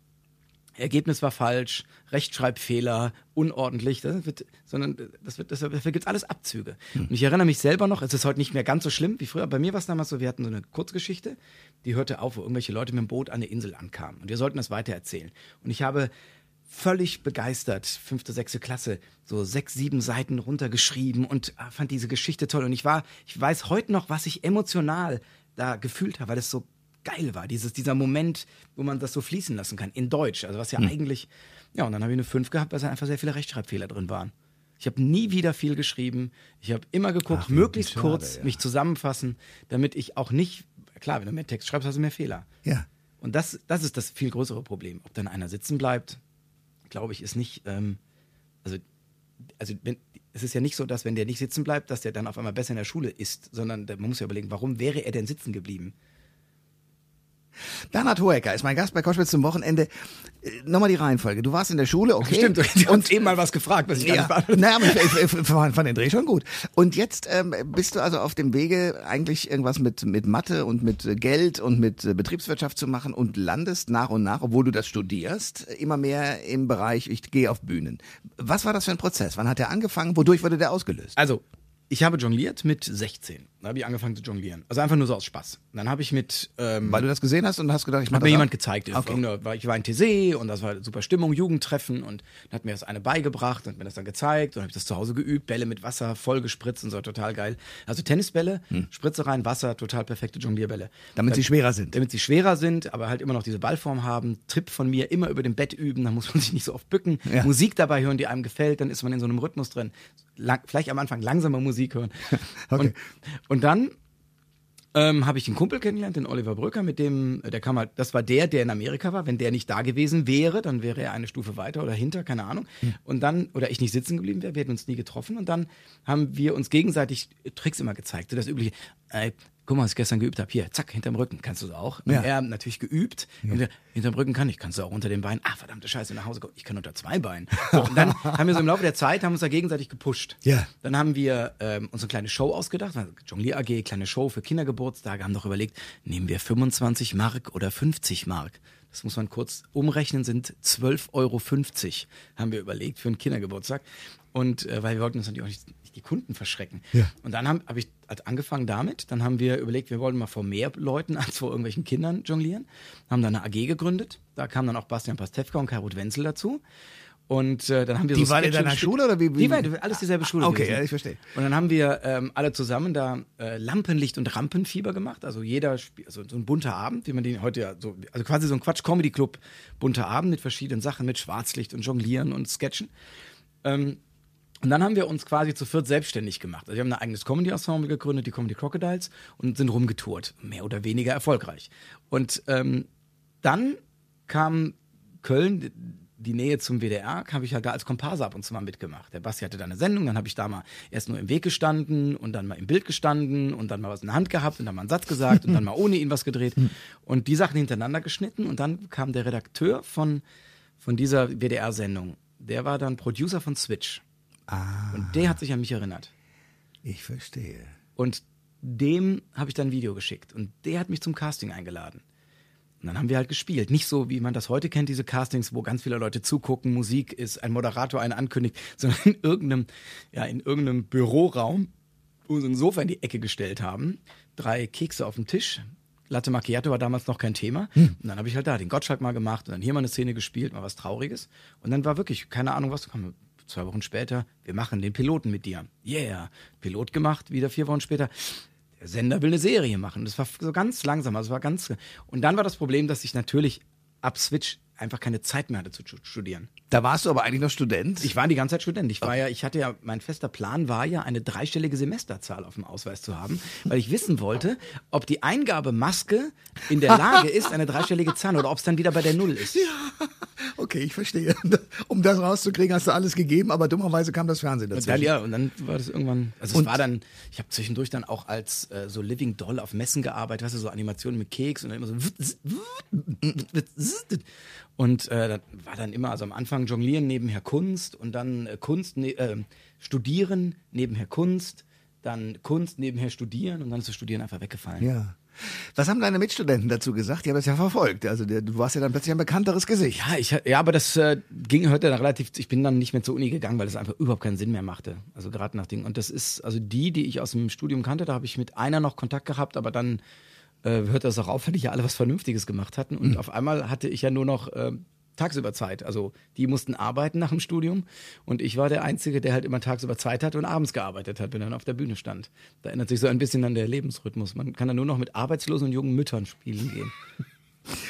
Ergebnis war falsch, Rechtschreibfehler, unordentlich, das wird, sondern das wird, das, dafür gibt es alles Abzüge. Und ich erinnere mich selber noch, es ist heute nicht mehr ganz so schlimm wie früher. Bei mir war es damals so, wir hatten so eine Kurzgeschichte, die hörte auf, wo irgendwelche Leute mit dem Boot an eine Insel ankamen. Und wir sollten das weitererzählen. Und ich habe völlig begeistert, fünfte, sechste Klasse, so sechs, sieben Seiten runtergeschrieben und ah, fand diese Geschichte toll. Und ich war, ich weiß heute noch, was ich emotional da gefühlt habe, weil es so geil war. Dieses, dieser Moment, wo man das so fließen lassen kann, in Deutsch. Also was ja eigentlich, ja, und dann habe ich eine 5 gehabt, weil da einfach sehr viele Rechtschreibfehler drin waren. Ich habe nie wieder viel geschrieben. Ich habe immer geguckt, Ach, möglichst schade, kurz ja. mich zusammenfassen, damit ich auch nicht, klar, wenn du mehr Text schreibst, hast du mehr Fehler. Ja. Und das, das ist das viel größere Problem. Ob dann einer sitzen bleibt, glaube ich, ist nicht, ähm, also, also wenn, es ist ja nicht so, dass wenn der nicht sitzen bleibt, dass der dann auf einmal besser in der Schule ist, sondern der, man muss ja überlegen, warum wäre er denn sitzen geblieben? Bernhard Hoecker ist mein Gast bei Koschwitz zum Wochenende. Äh, Nochmal die Reihenfolge. Du warst in der Schule, okay. Stimmt, du hast uns eben mal was gefragt, was ich gar nicht Ja, naja, aber ich, ich, fand den Dreh schon gut. Und jetzt ähm, bist du also auf dem Wege, eigentlich irgendwas mit, mit Mathe und mit Geld und mit äh, Betriebswirtschaft zu machen und landest nach und nach, obwohl du das studierst, immer mehr im Bereich, ich gehe auf Bühnen. Was war das für ein Prozess? Wann hat der angefangen? Wodurch wurde der ausgelöst? Also, ich habe jongliert mit 16. Da habe ich angefangen zu jonglieren. Also einfach nur so aus Spaß. Und dann habe ich mit ähm, Weil du das gesehen hast und hast gedacht, ich mach hat das mir auch? jemand gezeigt. Okay. Ich war in TC und das war super Stimmung, Jugendtreffen und dann hat mir das eine beigebracht und hat mir das dann gezeigt und habe ich das zu Hause geübt, Bälle mit Wasser voll gespritzt und so, total geil. Also Tennisbälle, Spritze rein, Wasser, total perfekte Jonglierbälle. Hm. Damit sie schwerer sind. Damit sie schwerer sind, aber halt immer noch diese Ballform haben. Trip von mir immer über dem Bett üben, da muss man sich nicht so oft bücken. Ja. Musik dabei hören, die einem gefällt, dann ist man in so einem Rhythmus drin. Lang, vielleicht am Anfang langsame Musik hören. Okay. Und, und dann ähm, habe ich einen Kumpel kennengelernt, den Oliver Brücker, mit dem, der kam halt, das war der, der in Amerika war. Wenn der nicht da gewesen wäre, dann wäre er eine Stufe weiter oder hinter, keine Ahnung. Und dann, oder ich nicht sitzen geblieben wäre, wir hätten uns nie getroffen. Und dann haben wir uns gegenseitig Tricks immer gezeigt. So das übliche, ey, guck mal, was ich gestern geübt habe. Hier, zack, hinterm Rücken, kannst du es auch. Und Ja. er natürlich geübt. Und wir, hinterm Rücken kann ich, kannst du auch unter den Beinen. Ah, verdammte Scheiße, nach Hause kommen. Ich kann unter zwei Beinen. So, und dann haben wir so im Laufe der Zeit, haben uns da gegenseitig gepusht. Ja. Dann haben wir ähm, uns eine kleine Show ausgedacht, also Jonglier AG, kleine Show für Kindergeburtstage, haben doch überlegt, nehmen wir 25 Mark oder 50 Mark. Das muss man kurz umrechnen, sind 12,50 Euro, haben wir überlegt für einen Kindergeburtstag. Und äh, weil wir wollten uns natürlich auch nicht, nicht die Kunden verschrecken. Ja. Und dann habe hab ich halt angefangen damit. Dann haben wir überlegt, wir wollen mal vor mehr Leuten als vor irgendwelchen Kindern jonglieren. Haben dann eine AG gegründet. Da kamen dann auch Bastian Pastewka und Karut Wenzel dazu. Und äh, dann haben wir Die so waren in deiner. Schule oder wie- wie- Die waren alles dieselbe Schule. Okay, gewesen. ja, ich verstehe. Und dann haben wir ähm, alle zusammen da äh, Lampenlicht und Rampenfieber gemacht. Also jeder, also so ein bunter Abend, wie man den heute ja so, also quasi so ein Quatsch-Comedy-Club, bunter Abend mit verschiedenen Sachen, mit Schwarzlicht und Jonglieren und Sketchen. Ähm, und dann haben wir uns quasi zu viert selbstständig gemacht. Also wir haben ein eigenes Comedy-Ensemble gegründet, die Comedy Crocodiles, und sind rumgetourt. Mehr oder weniger erfolgreich. Und ähm, dann kam Köln, die Nähe zum WDR, habe ich ja da als Komparse ab und zu mal mitgemacht. Der Basti hatte da eine Sendung, dann habe ich da mal erst nur im Weg gestanden und dann mal im Bild gestanden und dann mal was in der Hand gehabt und dann mal einen Satz gesagt und dann mal ohne ihn was gedreht und die Sachen hintereinander geschnitten und dann kam der Redakteur von, von dieser WDR-Sendung. Der war dann Producer von Switch. Ah, Und der hat sich an mich erinnert. ich verstehe. Und dem habe ich dann ein Video geschickt. Und der hat mich zum Casting eingeladen. Und dann haben wir halt gespielt. Nicht so, wie man das heute kennt, diese Castings, wo ganz viele Leute zugucken, Musik ist, ein Moderator einen ankündigt, sondern in irgendeinem, ja, in irgendeinem Büroraum. unseren Sofa in die Ecke gestellt haben, drei Kekse auf dem Tisch. Latte Macchiato war damals noch kein Thema. Und dann habe ich halt da den Gottschalk mal gemacht und dann hier mal eine Szene gespielt, mal was Trauriges. Und dann war wirklich, keine Ahnung was, kam zwei Wochen später, wir machen den Piloten mit dir. Yeah, Pilot gemacht, wieder vier Wochen später. Der Sender will eine Serie machen. Das war so ganz langsam, also war ganz. Und dann war das Problem, dass ich natürlich ab Switch einfach keine Zeit mehr hatte zu studieren. Da warst du aber eigentlich noch Student. Ich war die ganze Zeit Student. Ich war ja, ich hatte ja, mein fester Plan war ja, eine dreistellige Semesterzahl auf dem Ausweis zu haben, weil ich wissen wollte, ob die Eingabe Maske in der Lage ist, eine dreistellige Zahl oder ob es dann wieder bei der Null ist. Ja, okay, ich verstehe. Um das rauszukriegen, hast du alles gegeben, aber dummerweise kam das Fernsehen dazu. Und dann, ja, und dann war das irgendwann, also es war dann, ich habe zwischendurch dann auch als äh, so Living Doll auf Messen gearbeitet, weißt du, so Animationen mit Keks und dann immer so und äh, das war dann immer, also am Anfang Jonglieren nebenher Kunst und dann äh, Kunst, ne, äh, Studieren nebenher Kunst, dann Kunst nebenher Studieren und dann ist das Studieren einfach weggefallen. Ja. Was haben deine Mitstudenten dazu gesagt? Die haben das ja verfolgt. Also du warst ja dann plötzlich ein bekannteres Gesicht. Ja, ich, ja aber das äh, ging heute dann relativ, ich bin dann nicht mehr zur Uni gegangen, weil das einfach überhaupt keinen Sinn mehr machte. Also gerade nach Dingen. Und das ist, also die, die ich aus dem Studium kannte, da habe ich mit einer noch Kontakt gehabt, aber dann äh, hört das auch auf, wenn die ja alle was Vernünftiges gemacht hatten. Und mhm. auf einmal hatte ich ja nur noch äh, tagsüber Zeit. Also die mussten arbeiten nach dem Studium und ich war der Einzige, der halt immer tagsüber Zeit hatte und abends gearbeitet hat, wenn er dann auf der Bühne stand. Da ändert sich so ein bisschen an der Lebensrhythmus. Man kann dann nur noch mit arbeitslosen und jungen Müttern spielen gehen.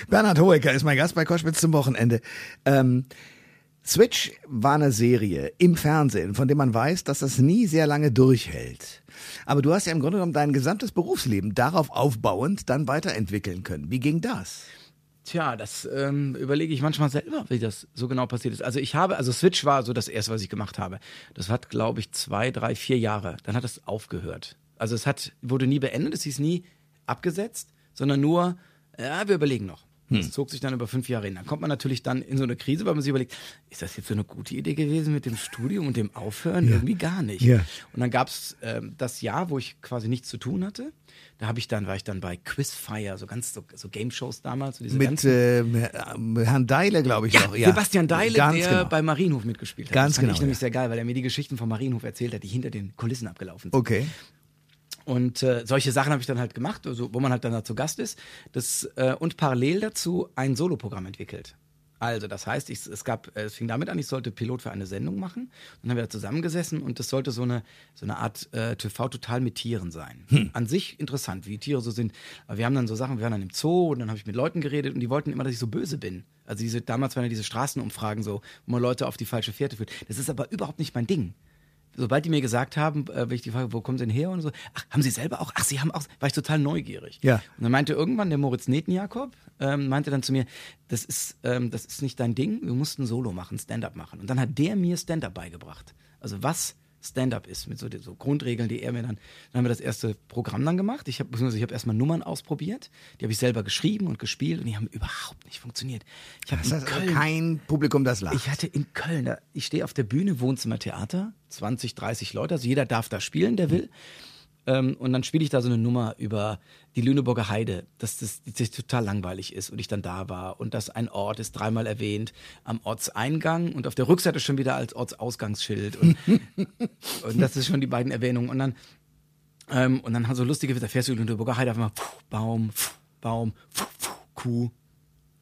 Bernhard Hoeker ist mein Gast bei Koschwitz zum Wochenende. Ähm, Switch war eine Serie im Fernsehen, von dem man weiß, dass das nie sehr lange durchhält. Aber du hast ja im Grunde genommen dein gesamtes Berufsleben darauf aufbauend dann weiterentwickeln können. Wie ging das? Tja, das ähm, überlege ich manchmal selber, wie das so genau passiert ist. Also ich habe, also Switch war so das erste, was ich gemacht habe. Das hat, glaube ich, zwei, drei, vier Jahre. Dann hat es aufgehört. Also es hat, wurde nie beendet, es hieß nie abgesetzt, sondern nur, ja, wir überlegen noch. Das hm. zog sich dann über fünf Jahre hin. Dann kommt man natürlich dann in so eine Krise, weil man sich überlegt, ist das jetzt so eine gute Idee gewesen mit dem Studium und dem Aufhören? Ja. Irgendwie gar nicht. Ja. Und dann gab es ähm, das Jahr, wo ich quasi nichts zu tun hatte. Da habe ich dann, war ich dann bei Quizfire, so ganz so, so Game-Shows damals. So mit äh, Herrn Deile, glaube ich ja, noch. Ja, Sebastian Deile, ganz der genau. bei Marienhof mitgespielt hat. Ganz das fand genau, ich nämlich sehr geil, weil er mir die Geschichten von Marienhof erzählt hat, die hinter den Kulissen abgelaufen sind. Okay. Und äh, solche Sachen habe ich dann halt gemacht, also, wo man halt dann da zu Gast ist. Das, äh, und parallel dazu ein Soloprogramm entwickelt. Also, das heißt, ich, es gab, äh, es fing damit an, ich sollte Pilot für eine Sendung machen. Dann haben wir da zusammengesessen und das sollte so eine, so eine Art äh, TV total mit Tieren sein. Hm. An sich interessant, wie Tiere so sind. Aber wir haben dann so Sachen, wir waren dann im Zoo und dann habe ich mit Leuten geredet und die wollten immer, dass ich so böse bin. Also diese, damals waren ja diese Straßenumfragen so, wo man Leute auf die falsche Fährte führt. Das ist aber überhaupt nicht mein Ding sobald die mir gesagt haben, äh, wenn ich die Frage, wo kommen sie denn her und so, ach, haben sie selber auch? Ach, sie haben auch, war ich total neugierig. Ja. Und dann meinte irgendwann der Moritz Netenjakob, ähm, meinte dann zu mir, das ist, ähm, das ist nicht dein Ding, wir mussten Solo machen, Stand-up machen. Und dann hat der mir Stand-up beigebracht. Also was Stand-up ist, mit so, so, Grundregeln, die er mir dann. Dann haben wir das erste Programm dann gemacht. Ich habe ich hab erstmal Nummern ausprobiert. Die habe ich selber geschrieben und gespielt und die haben überhaupt nicht funktioniert. Ich das heißt Köln, kein Publikum, das lacht. Ich hatte in Köln, ich stehe auf der Bühne, Wohnzimmertheater, 20, 30 Leute, also jeder darf da spielen, der will. Ähm, und dann spiele ich da so eine Nummer über die Lüneburger Heide, dass das, das total langweilig ist und ich dann da war und dass ein Ort ist dreimal erwähnt am Ortseingang und auf der Rückseite schon wieder als Ortsausgangsschild und, und das ist schon die beiden Erwähnungen und dann ähm, und dann haben so lustige da fährst du die Lüneburger Heide auf einmal pfuh, Baum, pfuh, Baum, pfuh, Kuh,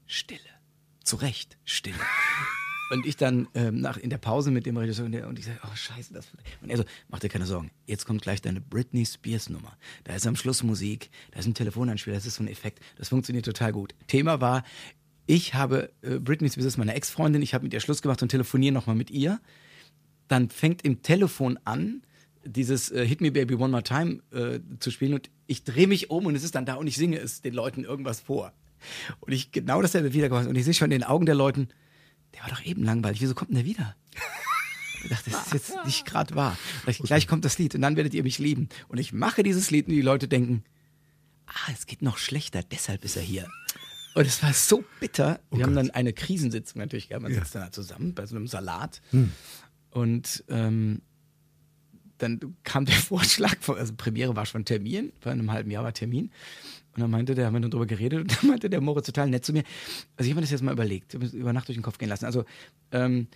Stille, zurecht Stille. Und ich dann ähm, nach, in der Pause mit dem Regisseur und, der, und ich sage, oh scheiße, das. Und er so, mach dir keine Sorgen, jetzt kommt gleich deine Britney Spears Nummer. Da ist am Schluss Musik, da ist ein Telefonanspiel, das ist so ein Effekt. Das funktioniert total gut. Thema war, ich habe, äh, Britney Spears ist meine Ex-Freundin, ich habe mit ihr Schluss gemacht und telefoniere nochmal mit ihr. Dann fängt im Telefon an, dieses äh, Hit Me Baby One More Time äh, zu spielen und ich drehe mich um und es ist dann da und ich singe es den Leuten irgendwas vor. Und ich genau dasselbe wieder gemacht und ich sehe schon in den Augen der Leuten, der war doch eben langweilig, wieso kommt denn der wieder? Ich dachte, das ist jetzt nicht gerade wahr. Gleich, gleich kommt das Lied und dann werdet ihr mich lieben. Und ich mache dieses Lied und die Leute denken, ah, es geht noch schlechter, deshalb ist er hier. Und es war so bitter. Wir oh haben dann eine Krisensitzung natürlich gehabt. Man ja. sitzt dann halt zusammen bei so einem Salat. Hm. Und ähm, dann kam der Vorschlag, also Premiere war schon Termin, vor einem halben Jahr war Termin. Und dann meinte der, haben wir dann drüber geredet, und dann meinte der Moritz total nett zu mir. Also ich habe mir das jetzt mal überlegt, über Nacht durch den Kopf gehen lassen. Also ähm,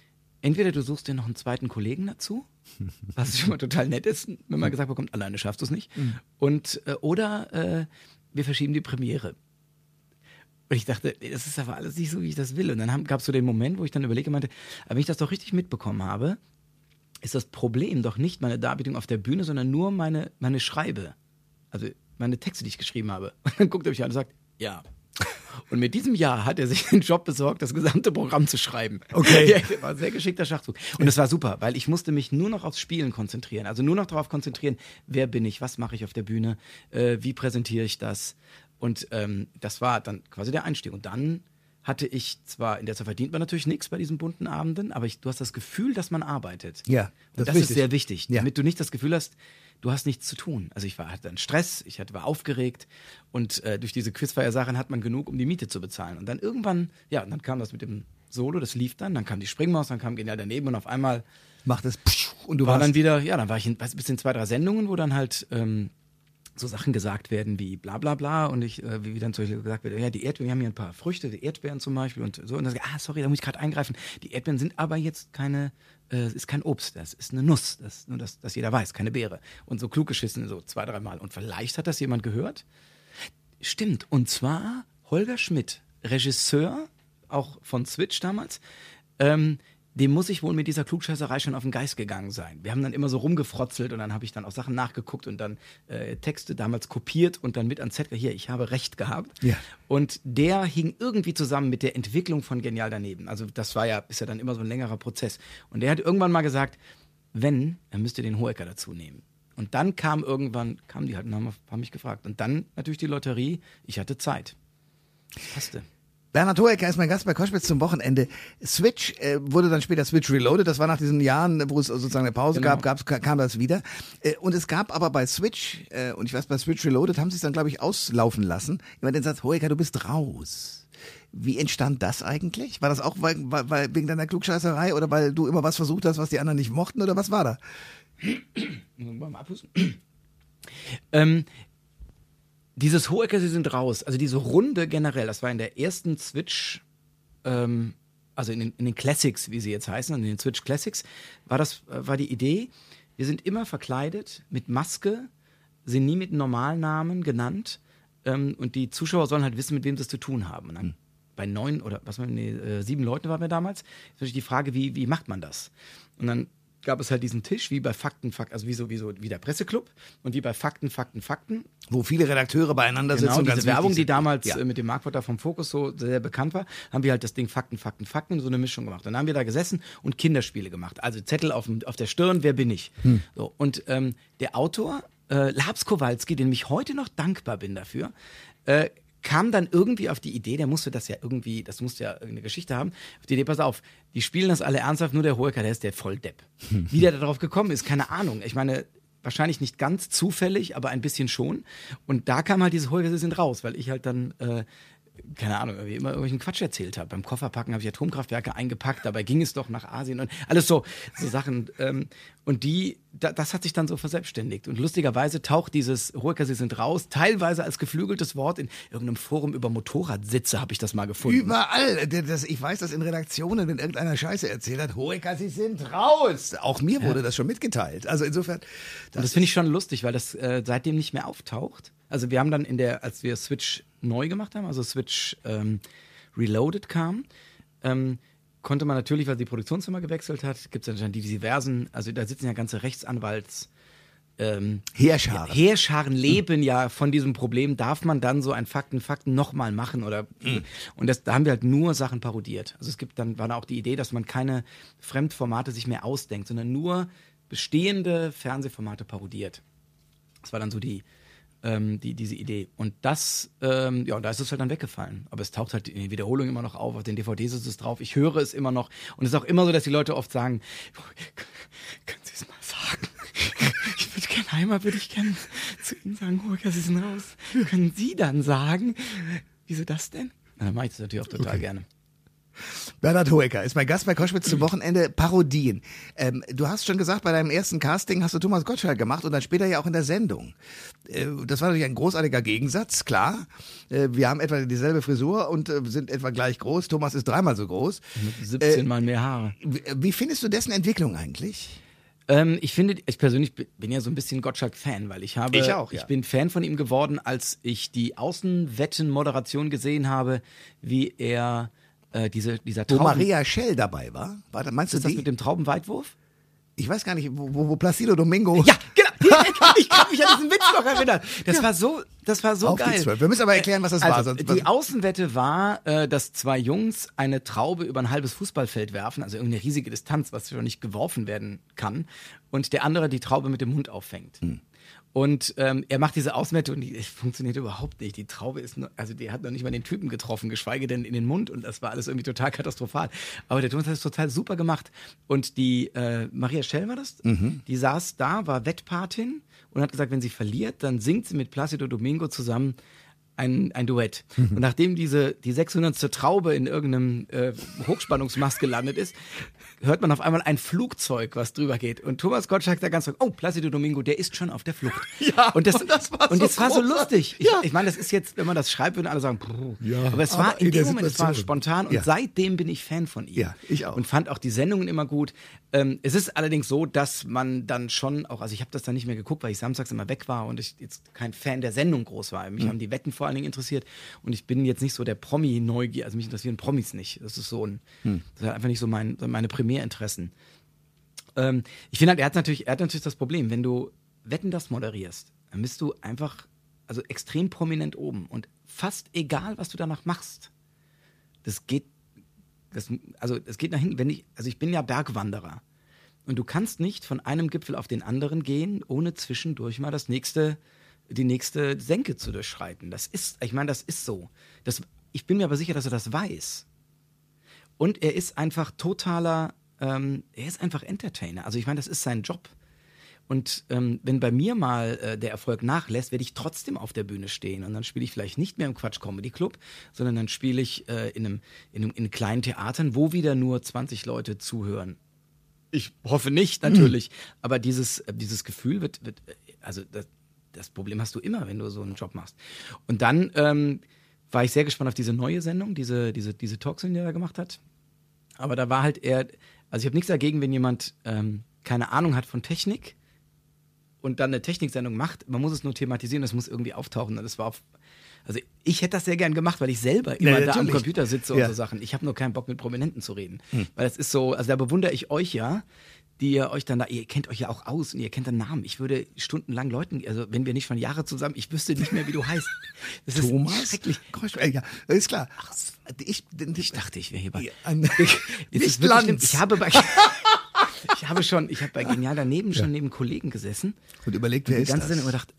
entweder du suchst dir noch einen zweiten Kollegen dazu, was schon mal total nett ist, wenn man gesagt bekommt, alleine schaffst du es nicht. Und äh, oder äh, wir verschieben die Premiere. Und ich dachte, das ist aber alles nicht so, wie ich das will. Und dann gab es so den Moment, wo ich dann überlege, meinte, aber wenn ich das doch richtig mitbekommen habe, ist das Problem doch nicht meine Darbietung auf der Bühne, sondern nur meine, meine Schreibe. Also meine Texte, die ich geschrieben habe. Und dann guckt er mich an und sagt, ja. Und mit diesem Jahr hat er sich den Job besorgt, das gesamte Programm zu schreiben. Okay. Ja, war ein sehr geschickter Schachzug. Und es war super, weil ich musste mich nur noch aufs Spielen konzentrieren. Also nur noch darauf konzentrieren, wer bin ich, was mache ich auf der Bühne, äh, wie präsentiere ich das. Und ähm, das war dann quasi der Einstieg. Und dann hatte ich zwar, in der Zeit verdient man natürlich nichts bei diesen bunten Abenden, aber ich, du hast das Gefühl, dass man arbeitet. Ja, Und das das, ist wichtig. sehr wichtig, Ja. damit du nicht das Gefühl hast, du hast nichts zu tun. Also ich war, hatte dann Stress, ich hatte, war aufgeregt und äh, durch diese Quizfeier-Sachen hat man genug, um die Miete zu bezahlen. Und dann irgendwann, ja, dann kam das mit dem Solo, das lief dann, dann kam die Springmaus, dann kam Genial daneben und auf einmal Macht es und du war warst dann wieder, ja, dann war ich in, was, bis in zwei, drei Sendungen, wo dann halt ähm, so Sachen gesagt werden wie bla bla bla und ich, äh, wie, dann zum Beispiel gesagt wird, ja, die Erdbeeren, wir haben hier ein paar Früchte, die Erdbeeren zum Beispiel und so. Und dann sag ich, ah, sorry, da muss ich gerade eingreifen. Die Erdbeeren sind aber jetzt keine, äh, ist kein Obst, das ist eine Nuss, das, nur dass das jeder weiß, keine Beere. Und so klug geschissen, so zwei, dreimal. Und vielleicht hat das jemand gehört. Stimmt, und zwar Holger Schmidt, Regisseur, auch von Switch damals, ähm, dem muss ich wohl mit dieser Klugscheißerei schon auf den Geist gegangen sein. Wir haben dann immer so rumgefrotzelt und dann habe ich dann auch Sachen nachgeguckt und dann äh, Texte damals kopiert und dann mit ans Zettel, hier, ich habe recht gehabt. Ja. Und der hing irgendwie zusammen mit der Entwicklung von Genial daneben. Also das war ja, ist ja dann immer so ein längerer Prozess. Und der hat irgendwann mal gesagt, wenn, dann müsst ihr den Hohecker dazu nehmen. Und dann kam irgendwann, kamen die halt und haben, haben mich gefragt. Und dann natürlich die Lotterie, ich hatte Zeit. Passte. Bernhard Hoecker ist mein Gast bei Koschwitz zum Wochenende. Switch äh, wurde dann später Switch Reloaded. Das war nach diesen Jahren, wo es sozusagen eine Pause Genau. gab, gab's, ka- kam das wieder. Äh, und es gab aber bei Switch, äh, und ich weiß, bei Switch Reloaded haben sie es dann, glaube ich, auslaufen lassen. Immer den Satz, Hoecker, du bist raus. Wie entstand das eigentlich? War das auch weil, weil, wegen deiner Klugscheißerei oder weil du immer was versucht hast, was die anderen nicht mochten oder was war da? Mal abhusten. ähm, dieses Hohecker, sie sind raus. Also diese Runde generell, das war in der ersten Switch, ähm, also in den, in den Classics, wie sie jetzt heißen, in den Switch Classics, war das, äh, war die Idee, wir sind immer verkleidet mit Maske, sind nie mit Normalnamen genannt ähm, und die Zuschauer sollen halt wissen, mit wem sie es zu tun haben. Und dann bei neun oder was war, nee, äh, sieben Leuten waren wir damals, ist natürlich die Frage, wie, wie macht man das? Und dann gab es halt diesen Tisch, wie bei Fakten, Fakten, also wie so, wie so, wie der Presseclub und wie bei Fakten, Fakten, Fakten. Wo viele Redakteure beieinander sitzen Genau, und diese Werbung, die damals Ja. äh, mit dem Marktwort vom Fokus so sehr bekannt war, haben wir halt das Ding Fakten, Fakten, Fakten, so eine Mischung gemacht. Dann haben wir da gesessen und Kinderspiele gemacht. Also Zettel auf, dem, auf der Stirn, wer bin ich? Hm. So, und ähm, der Autor, äh, Labs Kowalski, dem ich heute noch dankbar bin dafür, äh, kam dann irgendwie auf die Idee, der musste das ja irgendwie, das musste ja irgendeine Geschichte haben, auf die Idee, pass auf, die spielen das alle ernsthaft, nur der Hohecker, der ist der Volldepp. Wie der darauf gekommen ist, keine Ahnung. Ich meine, wahrscheinlich nicht ganz zufällig, aber ein bisschen schon. Und da kam halt dieses Hohecker, sie sind raus, weil ich halt dann, äh, keine Ahnung, irgendwie immer irgendwelchen Quatsch erzählt habe. Beim Kofferpacken habe ich Atomkraftwerke eingepackt, dabei ging es doch nach Asien und alles so, so Sachen. Ähm, und die, da, das hat sich dann so verselbstständigt. Und lustigerweise taucht dieses Hohecker, sie sind raus, teilweise als geflügeltes Wort in irgendeinem Forum über Motorradsitze habe ich das mal gefunden. Überall. Das, ich weiß das in Redaktionen, wenn irgendeiner Scheiße erzählt hat, Hoeker, Sie sind raus. Auch mir wurde das schon mitgeteilt. Also insofern, Und das finde ich schon lustig, weil das äh, seitdem nicht mehr auftaucht. Also wir haben dann in der, als wir Switch neu gemacht haben, also Switch ähm, Reloaded kam, ähm, konnte man natürlich, weil die Produktionsfirma gewechselt hat, gibt es dann die diversen, also da sitzen ja ganze Rechtsanwalts ähm, Heerscharen. Heerscharen leben ja von diesem Problem. Darf man dann so ein Fakten, Fakten nochmal machen? Oder und das, da haben wir halt nur Sachen parodiert. Also es gibt dann war da auch die Idee, dass man keine Fremdformate sich mehr ausdenkt, sondern nur bestehende Fernsehformate parodiert. Das war dann so die, ähm, die diese Idee. Und das, ähm, ja, da ist es halt dann weggefallen. Aber es taucht halt in den Wiederholungen immer noch auf, auf den DVDs ist es drauf. Ich höre es immer noch. Und es ist auch immer so, dass die Leute oft sagen, können Sie es mal sagen? Ich würde gerne einmal, würde ich gerne zu Ihnen sagen, Holger, Sie sind raus. Können Sie dann sagen, wieso das denn? Na, dann mache ich das natürlich auch total gerne. Bernhard Hoeker ist mein Gast bei Koschwitz zum Wochenende Parodien. Ähm, du hast schon gesagt, bei deinem ersten Casting hast du Thomas Gottschalk gemacht und dann später ja auch in der Sendung. Äh, das war natürlich ein großartiger Gegensatz, klar. Äh, wir haben etwa dieselbe Frisur und äh, sind etwa gleich groß. Thomas ist dreimal so groß. Mit 17 Mal mehr Haare. Wie, wie findest du dessen Entwicklung eigentlich? Ähm, ich finde, ich persönlich bin ja so ein bisschen Gottschalk-Fan, weil ich habe, Ich auch, ja. ich bin Fan von ihm geworden, als ich die Außenwetten-Moderation gesehen habe, wie er äh, diese, dieser Wo Trauben, Maria Schell dabei war? war da, meinst du ist das die? mit dem Traubenweitwurf? ich weiß gar nicht, wo, wo, wo Placido Domingo. Ja, genau. Ich kann mich an diesen Witz noch erinnern. Das war so, das war so auf geil. Wir müssen aber erklären, was das war. Also, Sonst, die Außenwette war, äh, dass zwei Jungs eine Traube über ein halbes Fußballfeld werfen, also irgendeine riesige Distanz, was schon nicht geworfen werden kann, und der andere die Traube mit dem Mund auffängt. Und ähm, er macht diese Außenwette und die es funktioniert überhaupt nicht. Die Traube ist, nur, also die hat noch nicht mal den Typen getroffen, geschweige denn in den Mund und das war alles irgendwie total katastrophal. Aber der Thomas hat es total super gemacht. Und die äh, Maria Schell war das, die saß da, war Wettpatin und hat gesagt, wenn sie verliert, dann singt sie mit Placido Domingo zusammen ein, ein Duett. Und nachdem diese, die 600. Traube in irgendeinem äh, Hochspannungsmast gelandet ist, hört man auf einmal ein Flugzeug, was drüber geht. Und Thomas Gottschalk da ganz so, oh, Placido Domingo, der ist schon auf der Flucht. Ja, und das, und das war und so das war so lustig. Ich, Ja. ich meine, das ist jetzt, wenn man das schreibt, würden alle sagen, Puh. Ja, aber es aber war in in dem Moment, es war spontan und Ja. seitdem bin ich Fan von ihm. Ja, ich auch. Und fand auch die Sendungen immer gut. Ähm, es ist allerdings so, dass man dann schon auch, also ich habe das dann nicht mehr geguckt, weil ich samstags immer weg war und ich jetzt kein Fan der Sendung groß war. Mich haben die Wetten vor allen Dingen interessiert und ich bin jetzt nicht so der Promi-Neugier, also mich interessieren Promis nicht. Das ist so ein, Hm. das ist einfach nicht so mein, meine Primärinteressen. Ähm, ich finde halt, er hat natürlich, er hat natürlich das Problem, wenn du Wetten das moderierst, dann bist du einfach, also extrem prominent oben und fast egal, was du danach machst. Das geht, das, also es geht nach hinten, wenn ich, also ich bin ja Bergwanderer. Und du kannst nicht von einem Gipfel auf den anderen gehen, ohne zwischendurch mal das nächste, die nächste Senke zu durchschreiten. Das ist, ich meine, das ist so. Das, ich bin mir aber sicher, dass er das weiß. Und er ist einfach totaler, ähm, er ist einfach Entertainer. Also ich meine, das ist sein Job. Und ähm, wenn bei mir mal äh, der Erfolg nachlässt, werde ich trotzdem auf der Bühne stehen. Und dann spiele ich vielleicht nicht mehr im Quatsch Comedy Club, sondern dann spiele ich äh, in, einem, in, einem, in kleinen Theatern, wo wieder nur 20 Leute zuhören. Ich hoffe nicht, natürlich. Aber dieses, äh, dieses Gefühl wird, wird äh, also das, das Problem hast du immer, wenn du so einen Job machst. Und dann ähm, war ich sehr gespannt auf diese neue Sendung, diese, diese, diese Talksendung, die er da gemacht hat. Aber da war halt eher, also ich habe nichts dagegen, wenn jemand ähm, keine Ahnung hat von Technik und dann eine Techniksendung macht. Man muss es nur thematisieren, das muss irgendwie auftauchen. Und Das war auf, also ich hätte das sehr gern gemacht, weil ich selber immer da am. Computer sitze Ja. und so Sachen. Ich habe nur keinen Bock mit Prominenten zu reden, weil das ist so, also da bewundere ich euch ja, die ihr euch dann da, ihr kennt euch ja auch aus und ihr kennt den Namen. Ich würde stundenlang Leuten, also wenn wir nicht schon Jahre zusammen, ich wüsste nicht mehr, wie du heißt. Das ist Thomas? schrecklich. Kosch, äh, ja, ist klar. Ich, Ich dachte, ich wäre hier bei. Ja, nicht ist Lanz. Ich habe bei. ich habe schon, ich habe bei Genial daneben schon neben Kollegen gesessen. Und überlegt, wer die ist ganze das? Sendung immer gedacht,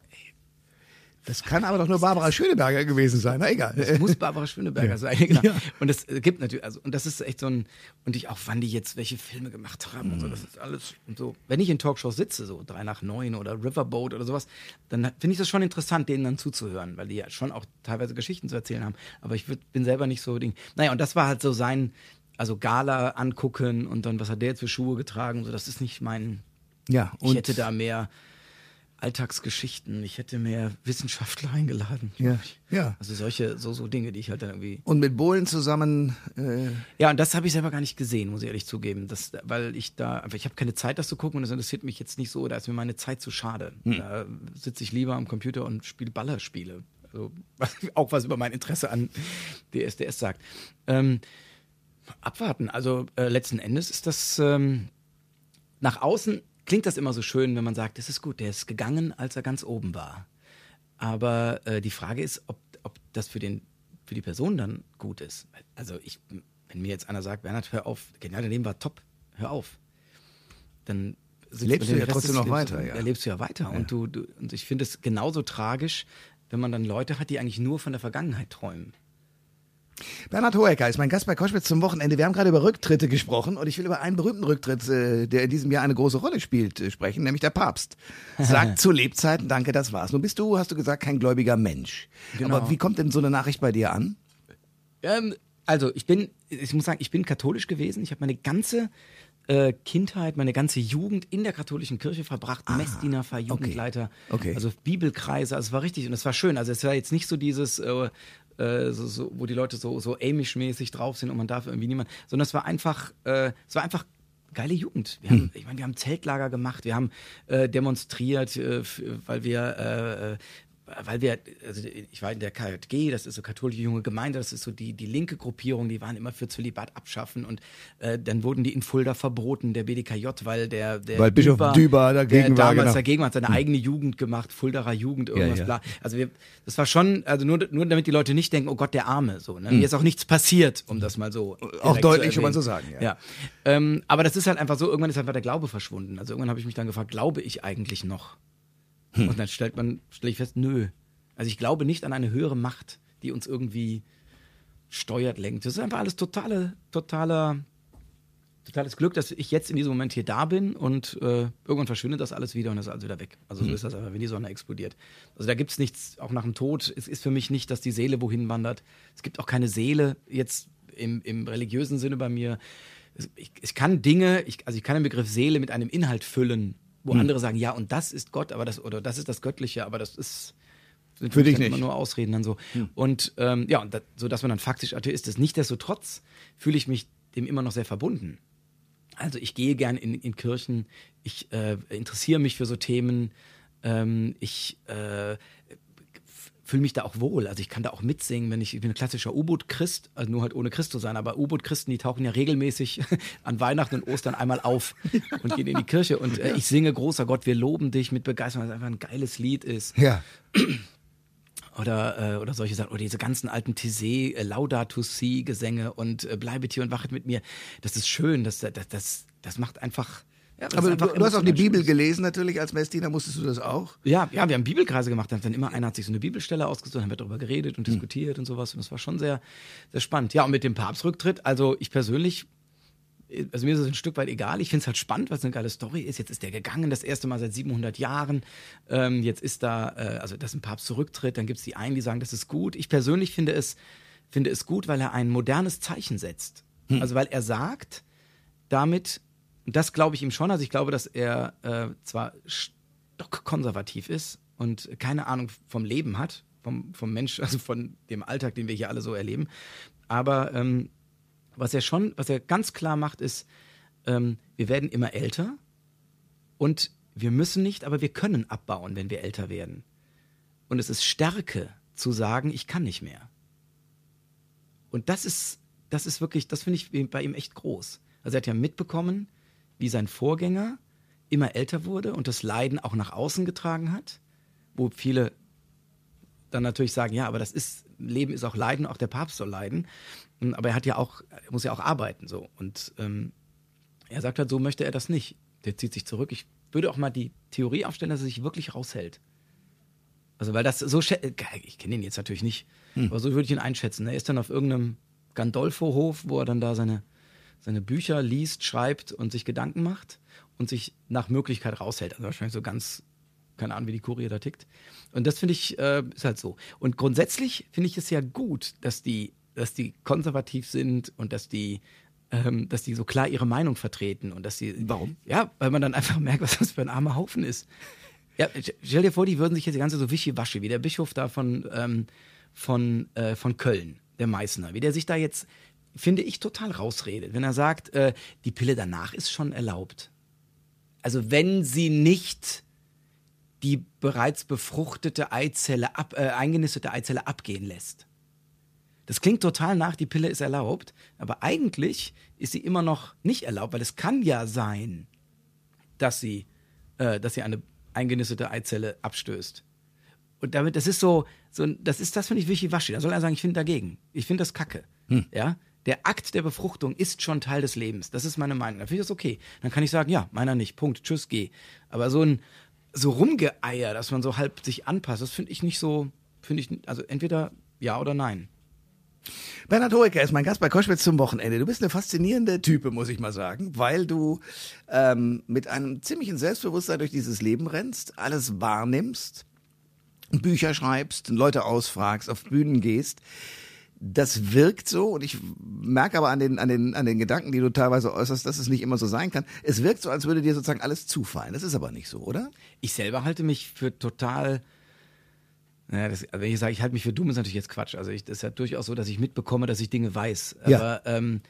Das kann aber doch nur Barbara Schöneberger gewesen sein. Na egal. es muss Barbara Schöneberger sein. Genau. Ja. Und es gibt natürlich, also, und das ist echt so ein, und ich auch, wann die jetzt welche Filme gemacht haben und so, das ist alles und so. Wenn ich in Talkshows sitze, so drei nach neun oder Riverboat oder sowas, dann finde ich das schon interessant, denen dann zuzuhören, weil die ja schon auch teilweise Geschichten zu erzählen haben. Aber ich würd, bin selber nicht so Ding. Naja, und das war halt so sein, also Gala angucken und dann, was hat der jetzt für Schuhe getragen und so, das ist nicht mein, ja, ich und hätte da mehr Alltagsgeschichten, ich hätte mehr Wissenschaftler eingeladen. Ja, ja. Also solche, so, so Dinge, die ich halt dann irgendwie. und mit Bohlen zusammen. Äh, Ja, und das habe ich selber gar nicht gesehen, muss ich ehrlich zugeben. Das, weil ich da einfach, ich habe keine Zeit, das zu gucken und das interessiert mich jetzt nicht so, da ist mir meine Zeit zu schade. Da sitze ich lieber am Computer und spiele Ballerspiele. Also, auch was über mein Interesse an DSDS sagt. Ähm, abwarten. Also äh, letzten Endes ist das ähm, nach außen klingt das immer so schön, wenn man sagt, es ist gut, der ist gegangen, als er ganz oben war. Aber äh, die Frage ist, ob, ob das für, den, für die Person dann gut ist. Also ich, wenn mir jetzt einer sagt, Bernhard, hör auf, Genial daneben war top, hör auf. Dann Lebst du ja Rest trotzdem noch weiter, ja. Lebst du ja weiter. Und, du, du, und ich finde es genauso tragisch, wenn man dann Leute hat, die eigentlich nur von der Vergangenheit träumen. Bernhard Hoeker ist mein Gast bei Koschwitz zum Wochenende. Wir haben gerade über Rücktritte gesprochen und ich will über einen berühmten Rücktritt, äh, der in diesem Jahr eine große Rolle spielt, äh, sprechen, nämlich der Papst. Sagt zu Lebzeiten, danke, das war's. Nun bist du, hast du gesagt, kein gläubiger Mensch. Genau. Aber wie kommt denn so eine Nachricht bei dir an? Ähm, Also ich bin, ich muss sagen, ich bin katholisch gewesen. Ich habe meine ganze äh, Kindheit, meine ganze Jugend in der katholischen Kirche verbracht. Messdiener, Jugendleiter, Okay. also Bibelkreise. Also es war richtig und es war schön. Also es war jetzt nicht so dieses, äh, äh, so, so, wo die Leute so, so Amish-mäßig drauf sind und man darf irgendwie niemand, sondern es war einfach, äh, es war einfach geile Jugend. Wir haben, ich meine, wir haben Zeltlager gemacht, wir haben äh, demonstriert, äh, weil wir weil wir, also ich war in der KJG, das ist so katholische junge Gemeinde, das ist so die, die linke Gruppierung, die waren immer für Zölibat abschaffen und äh, dann wurden die in Fulda verboten, der BDKJ, weil der, der Weil Bischof Düber dagegen der war, damals genau. dagegen hat seine eigene Jugend gemacht, Fuldaer Jugend, irgendwas ja. bla. Also wir, das war schon, also nur, nur damit die Leute nicht denken, oh Gott, der Arme, so. Ne? Mir ist auch nichts passiert, um das mal so. Hm. Auch deutlich schon mal so sagen, ja. ja. Ähm, aber das ist halt einfach so, irgendwann ist einfach der Glaube verschwunden. Also irgendwann habe ich mich dann gefragt, glaube ich eigentlich noch? Hm. Und dann stellt man, stelle ich fest, nö. Also ich glaube nicht an eine höhere Macht, die uns irgendwie steuert, lenkt. Das ist einfach alles totale, totaler, totales Glück, dass ich jetzt in diesem Moment hier da bin und äh, irgendwann verschwindet das alles wieder und ist alles wieder weg. Also so ist das einfach, wenn die Sonne explodiert. Also da gibt es nichts, auch nach dem Tod, es ist für mich nicht, dass die Seele wohin wandert. Es gibt auch keine Seele jetzt im, im religiösen Sinne bei mir. Ich, ich kann Dinge, ich, also ich kann den Begriff Seele mit einem Inhalt füllen, wo andere sagen, ja, und das ist Gott, aber das, oder das ist das Göttliche, aber das ist sind Für dich nicht. immer nur Ausreden dann so. Und ähm, ja, und da, so dass man dann faktisch Atheist ist. Nichtsdestotrotz fühle ich mich dem immer noch sehr verbunden. Also ich gehe gern in, in Kirchen, ich äh, interessiere mich für so Themen, ähm, ich äh, fühle mich da auch wohl. Also ich kann da auch mitsingen, wenn ich, ich bin ein klassischer U-Boot-Christ, also nur halt ohne Christ zu sein, aber U-Boot-Christen, die tauchen ja regelmäßig an Weihnachten und Ostern einmal auf und gehen in die Kirche. Und äh, ich singe großer Gott, wir loben dich mit Begeisterung, weil es einfach ein geiles Lied ist Ja. oder, äh, oder solche Sachen, oder diese ganzen alten Tizé, äh, Laudato Si Gesänge und äh, bleibet hier und wachet mit mir. Das ist schön, das, das, das, das macht einfach. Ja, Aber ist du, du hast auch die Bibel schön. gelesen natürlich als Messdiener, musstest du das auch? Ja, ja, wir haben Bibelkreise gemacht. Dann immer einer hat sich so eine Bibelstelle ausgesucht, haben wir darüber geredet und diskutiert und sowas. Und das war schon sehr, sehr spannend. Ja, und mit dem Papstrücktritt, also ich persönlich, also mir ist es ein Stück weit egal. Ich finde es halt spannend, weil es eine geile Story ist. Jetzt ist der gegangen, das erste Mal seit 700 Jahren. Ähm, jetzt ist da, äh, also dass ein Papst zurücktritt, dann gibt es die einen, die sagen, das ist gut. Ich persönlich finde es, finde es gut, weil er ein modernes Zeichen setzt. Also weil er sagt, damit, das glaube ich ihm schon, also ich glaube, dass er äh, zwar stockkonservativ ist und keine Ahnung vom Leben hat, vom, vom Mensch, also von dem Alltag, den wir hier alle so erleben, aber ähm, was er schon, was er ganz klar macht, ist, ähm, wir werden immer älter und wir müssen nicht, aber wir können abbauen, wenn wir älter werden. Und es ist Stärke zu sagen, ich kann nicht mehr. Und das ist, das ist wirklich, das finde ich bei ihm echt groß. Also er hat ja mitbekommen, wie sein Vorgänger immer älter wurde und das Leiden auch nach außen getragen hat, wo viele dann natürlich sagen, ja, aber das ist, Leben ist auch Leiden, auch der Papst soll leiden. Ähm, Aber er hat ja auch, er muss ja auch arbeiten so. Und ähm, er sagt halt, so möchte er das nicht. Der zieht sich zurück. Ich würde auch mal die Theorie aufstellen, dass er sich wirklich raushält. Also, weil das so, ich kenne ihn jetzt natürlich nicht, aber so würde ich ihn einschätzen. Er ist dann auf irgendeinem Gandolfo-Hof, wo er dann da seine, seine Bücher liest, schreibt und sich Gedanken macht und sich nach Möglichkeit raushält. Also wahrscheinlich so ganz, keine Ahnung, wie die Kurie da tickt. Und das finde ich, äh, ist halt so. Und grundsätzlich finde ich es ja gut, dass die, dass die konservativ sind und dass die, ähm, dass die so klar ihre Meinung vertreten und dass sie. Warum? Ja, weil man dann einfach merkt, was das für ein armer Haufen ist. Ja, stell dir vor, die würden sich jetzt die ganze so wischiwaschi, wie der Bischof da von, ähm, von, äh, von Köln, der Meißner, wie der sich da jetzt, finde ich, total rausredet, wenn er sagt, äh, die Pille danach ist schon erlaubt. Also wenn sie nicht die bereits befruchtete Eizelle, ab, äh, eingenistete Eizelle abgehen lässt. Das klingt total nach, die Pille ist erlaubt, aber eigentlich ist sie immer noch nicht erlaubt, weil es kann ja sein, dass sie, äh, dass sie eine eingenistete Eizelle abstößt. Und damit, das ist so, so das ist das finde ich wischiwaschi. Da soll er sagen, ich finde dagegen. Ich finde das kacke. Ja? Der Akt der Befruchtung ist schon Teil des Lebens. Das ist meine Meinung. Dann finde ich das okay. Dann kann ich sagen, ja, meiner nicht. Punkt. Tschüss, geh. Aber so ein so rumgeeier, dass man so halb sich anpasst, das finde ich nicht so, finde ich, also entweder ja oder nein. Bernhard Hoeker ist mein Gast bei Koschwitz zum Wochenende. Du bist eine faszinierende Type, muss ich mal sagen, weil du ähm, mit einem ziemlichen Selbstbewusstsein durch dieses Leben rennst, alles wahrnimmst, Bücher schreibst, Leute ausfragst, auf Bühnen gehst. Das wirkt so und ich merke aber an den, an den, an den Gedanken, die du teilweise äußerst, dass es nicht immer so sein kann. Es wirkt so, als würde dir sozusagen alles zufallen. Das ist aber nicht so, oder? Ich selber halte mich für total. Naja, das, wenn ich sage, ich halte mich für dumm, ist natürlich jetzt Quatsch. Also ich, das ist ja durchaus so, dass ich mitbekomme, dass ich Dinge weiß. Aber, Ja. ähm,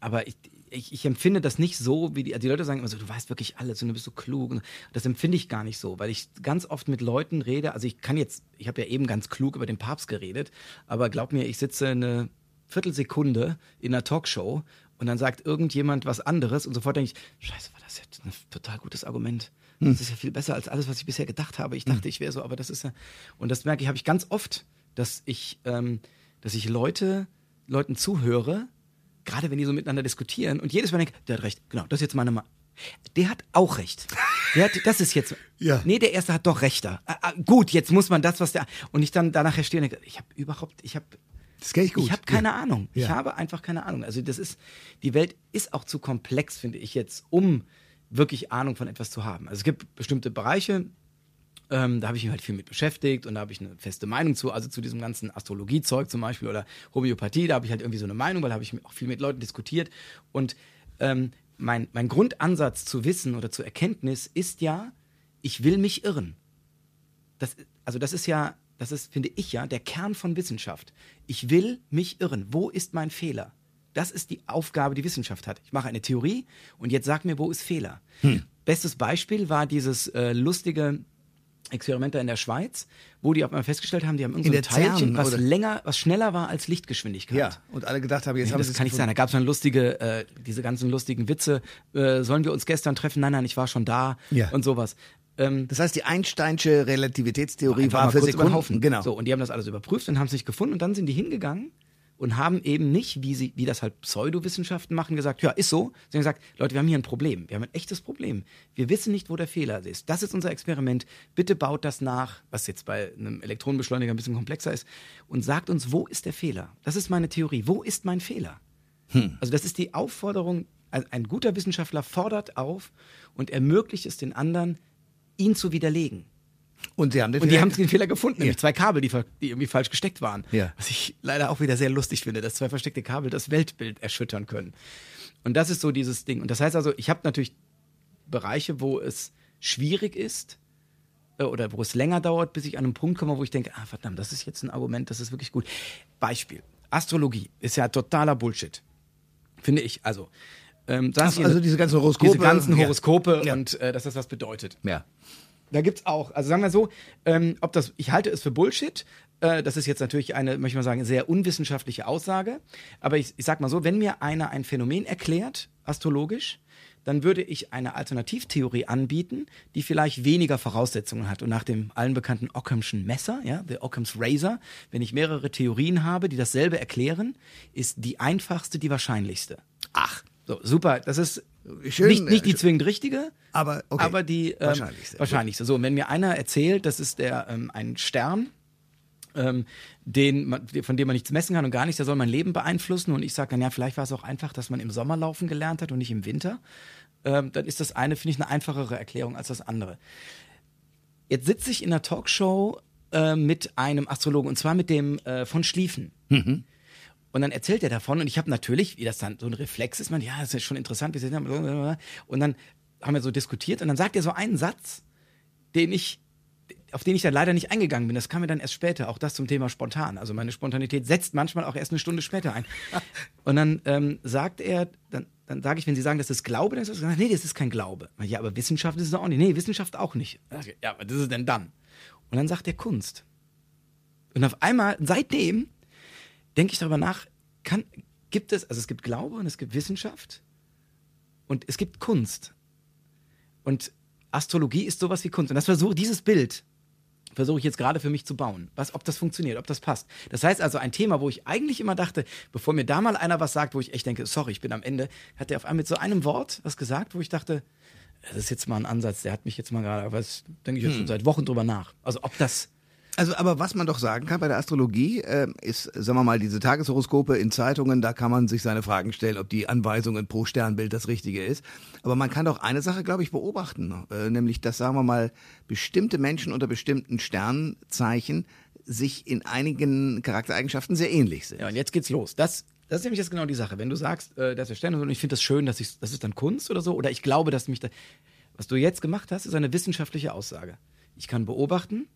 aber ich, ich, ich empfinde das nicht so, wie die, die Leute sagen immer so, du weißt wirklich alles und du bist so klug. Und das empfinde ich gar nicht so, weil ich ganz oft mit Leuten rede. Also ich kann jetzt, ich habe ja eben ganz klug über den Papst geredet, aber glaub mir, ich sitze eine Viertelsekunde in einer Talkshow und dann sagt irgendjemand was anderes und sofort denke ich, scheiße, war das jetzt ein total gutes Argument. Das ist ja viel besser als alles, was ich bisher gedacht habe. Ich dachte, ich wäre so, aber das ist ja. Und das merke ich, habe ich ganz oft, dass ich, ähm, dass ich Leute, Leuten zuhöre, gerade wenn die so miteinander diskutieren und jedes Mal denke, der hat recht, genau, das ist jetzt meine Ma Der hat auch recht. Der hat, das ist jetzt. Ja. Nee, der erste hat doch rechter. Ah, ah, gut, jetzt muss man das, was der. Und ich dann danach stehe und denke, ich habe überhaupt, ich habe Das kenne ich gut. ich habe keine ja. Ahnung. Ich Ja. habe einfach keine Ahnung. Also das ist, die Welt ist auch zu komplex, finde ich jetzt, um wirklich Ahnung von etwas zu haben. Also es gibt bestimmte Bereiche, ähm, da habe ich mich halt viel mit beschäftigt und da habe ich eine feste Meinung zu, also zu diesem ganzen Astrologiezeug zum Beispiel oder Homöopathie, da habe ich halt irgendwie so eine Meinung, weil da habe ich auch viel mit Leuten diskutiert. Und ähm, mein, mein Grundansatz zu Wissen oder zur Erkenntnis ist ja, ich will mich irren. Das, also das ist ja, das ist, finde ich ja, der Kern von Wissenschaft. Ich will mich irren. Wo ist mein Fehler? Das ist die Aufgabe, die Wissenschaft hat. Ich mache eine Theorie und jetzt sag mir, wo ist Fehler? Bestes Beispiel war dieses äh, lustige Experiment da in der Schweiz, wo die auf einmal festgestellt haben, die haben In irgendein der Teilchen, was oder? länger, was schneller war als Lichtgeschwindigkeit. Ja, und alle gedacht haben, jetzt Nee, haben das kann nicht sein. Da gab es dann lustige, äh, diese ganzen lustigen Witze. Äh, sollen wir uns gestern treffen? Nein, nein, ich war schon da Ja. und sowas. Ähm, Das heißt, die Einsteinsche Relativitätstheorie war mal für Sekunden. Haufen. Genau. So, und die haben das alles überprüft und haben es nicht gefunden. Und dann sind die hingegangen und haben eben nicht, wie, sie, wie das halt Pseudowissenschaften machen, gesagt, ja, ist so. Sie haben gesagt, Leute, wir haben hier ein Problem. Wir haben ein echtes Problem. Wir wissen nicht, wo der Fehler ist. Das ist unser Experiment. Bitte baut das nach, was jetzt bei einem Elektronenbeschleuniger ein bisschen komplexer ist, und sagt uns, wo ist der Fehler? Das ist meine Theorie. Wo ist mein Fehler? Also das ist die Aufforderung, ein, ein guter Wissenschaftler fordert auf und ermöglicht es den anderen, ihn zu widerlegen. Und sie haben den Und die haben den Fehler gefunden, nämlich Ja. zwei Kabel, die, die irgendwie falsch gesteckt waren. Ja. Was ich leider auch wieder sehr lustig finde, dass zwei versteckte Kabel das Weltbild erschüttern können. Und das ist so dieses Ding. Und das heißt also, ich habe natürlich Bereiche, wo es schwierig ist äh, oder wo es länger dauert, bis ich an einen Punkt komme, wo ich denke, ah verdammt, das ist jetzt ein Argument, das ist wirklich gut. Beispiel. Astrologie ist ja totaler Bullshit. Finde ich. Also, ähm, also diese ganzen Horoskope. diese ganzen. Horoskope Ja. und äh, dass das was bedeutet. Ja. Da gibt's auch, also sagen wir so, ähm, ob das, ich halte es für Bullshit. Äh, das ist jetzt natürlich eine, möchte ich mal sagen, sehr unwissenschaftliche Aussage. Aber ich, ich sag mal so, wenn mir einer ein Phänomen erklärt, astrologisch, dann würde ich eine Alternativtheorie anbieten, die vielleicht weniger Voraussetzungen hat. Und nach dem allen bekannten Occamschen Messer, ja, the Occam's Razor, wenn ich mehrere Theorien habe, die dasselbe erklären, ist die einfachste die wahrscheinlichste. Ach. So, super. Das ist Schön, nicht, nicht die äh, zwingend richtige, Aber, okay. aber die ähm, Wahrscheinlichste. wahrscheinlichste. So, und wenn mir einer erzählt, das ist der ähm, ein Stern, ähm, den man, von dem man nichts messen kann und gar nichts, der soll mein Leben beeinflussen. Und ich sage dann, ja, vielleicht war es auch einfach, dass man im Sommer laufen gelernt hat und nicht im Winter. Ähm, dann ist das eine, finde ich, eine einfachere Erklärung als das andere. Jetzt sitze ich in einer Talkshow äh, mit einem Astrologen und zwar mit dem äh, von Schlieffen. Und dann erzählt er davon und ich habe natürlich, wie das dann so ein Reflex ist, man, ja, das ist schon interessant, wie sie und dann haben wir so diskutiert und dann sagt er so einen Satz, den ich, auf den ich dann leider nicht eingegangen bin. Das kam mir dann erst später, auch das zum Thema spontan. Also meine Spontanität setzt manchmal auch erst eine Stunde später ein. Und dann ähm, sagt er, dann, dann sage ich, wenn Sie sagen, das ist Glaube, dann ist das, nee, das ist kein Glaube. Ja, aber Wissenschaft ist es auch nicht. Nee, Wissenschaft auch nicht. Ja, aber das ist denn dann? Und dann sagt er Kunst. Und auf einmal, seitdem, denke ich darüber nach, kann, gibt es, also es gibt Glaube und es gibt Wissenschaft und es gibt Kunst. Und Astrologie ist sowas wie Kunst. Und das versuche, dieses Bild versuche ich jetzt gerade für mich zu bauen. Was, ob das funktioniert, ob das passt. Das heißt also, ein Thema, wo ich eigentlich immer dachte, bevor mir da mal einer was sagt, wo ich echt denke, sorry, ich bin am Ende, hat er auf einmal mit so einem Wort was gesagt, wo ich dachte, das ist jetzt mal ein Ansatz, der hat mich jetzt mal gerade, aber das denke ich jetzt schon seit Wochen drüber nach. Also ob das, Also, aber was man doch sagen kann bei der Astrologie, äh, ist, sagen wir mal, diese Tageshoroskope in Zeitungen, da kann man sich seine Fragen stellen, ob die Anweisungen pro Sternbild das Richtige ist. Aber man kann doch eine Sache, glaube ich, beobachten, äh, nämlich, dass, sagen wir mal, bestimmte Menschen unter bestimmten Sternzeichen sich in einigen Charaktereigenschaften sehr ähnlich sind. Ja, und jetzt geht's los. Das, das ist nämlich jetzt genau die Sache. Wenn du sagst, äh, das ist Sterne und ich finde das schön, dass ich, das ist dann Kunst oder so, oder ich glaube, dass mich da, was du jetzt gemacht hast, ist eine wissenschaftliche Aussage. Ich kann beobachten,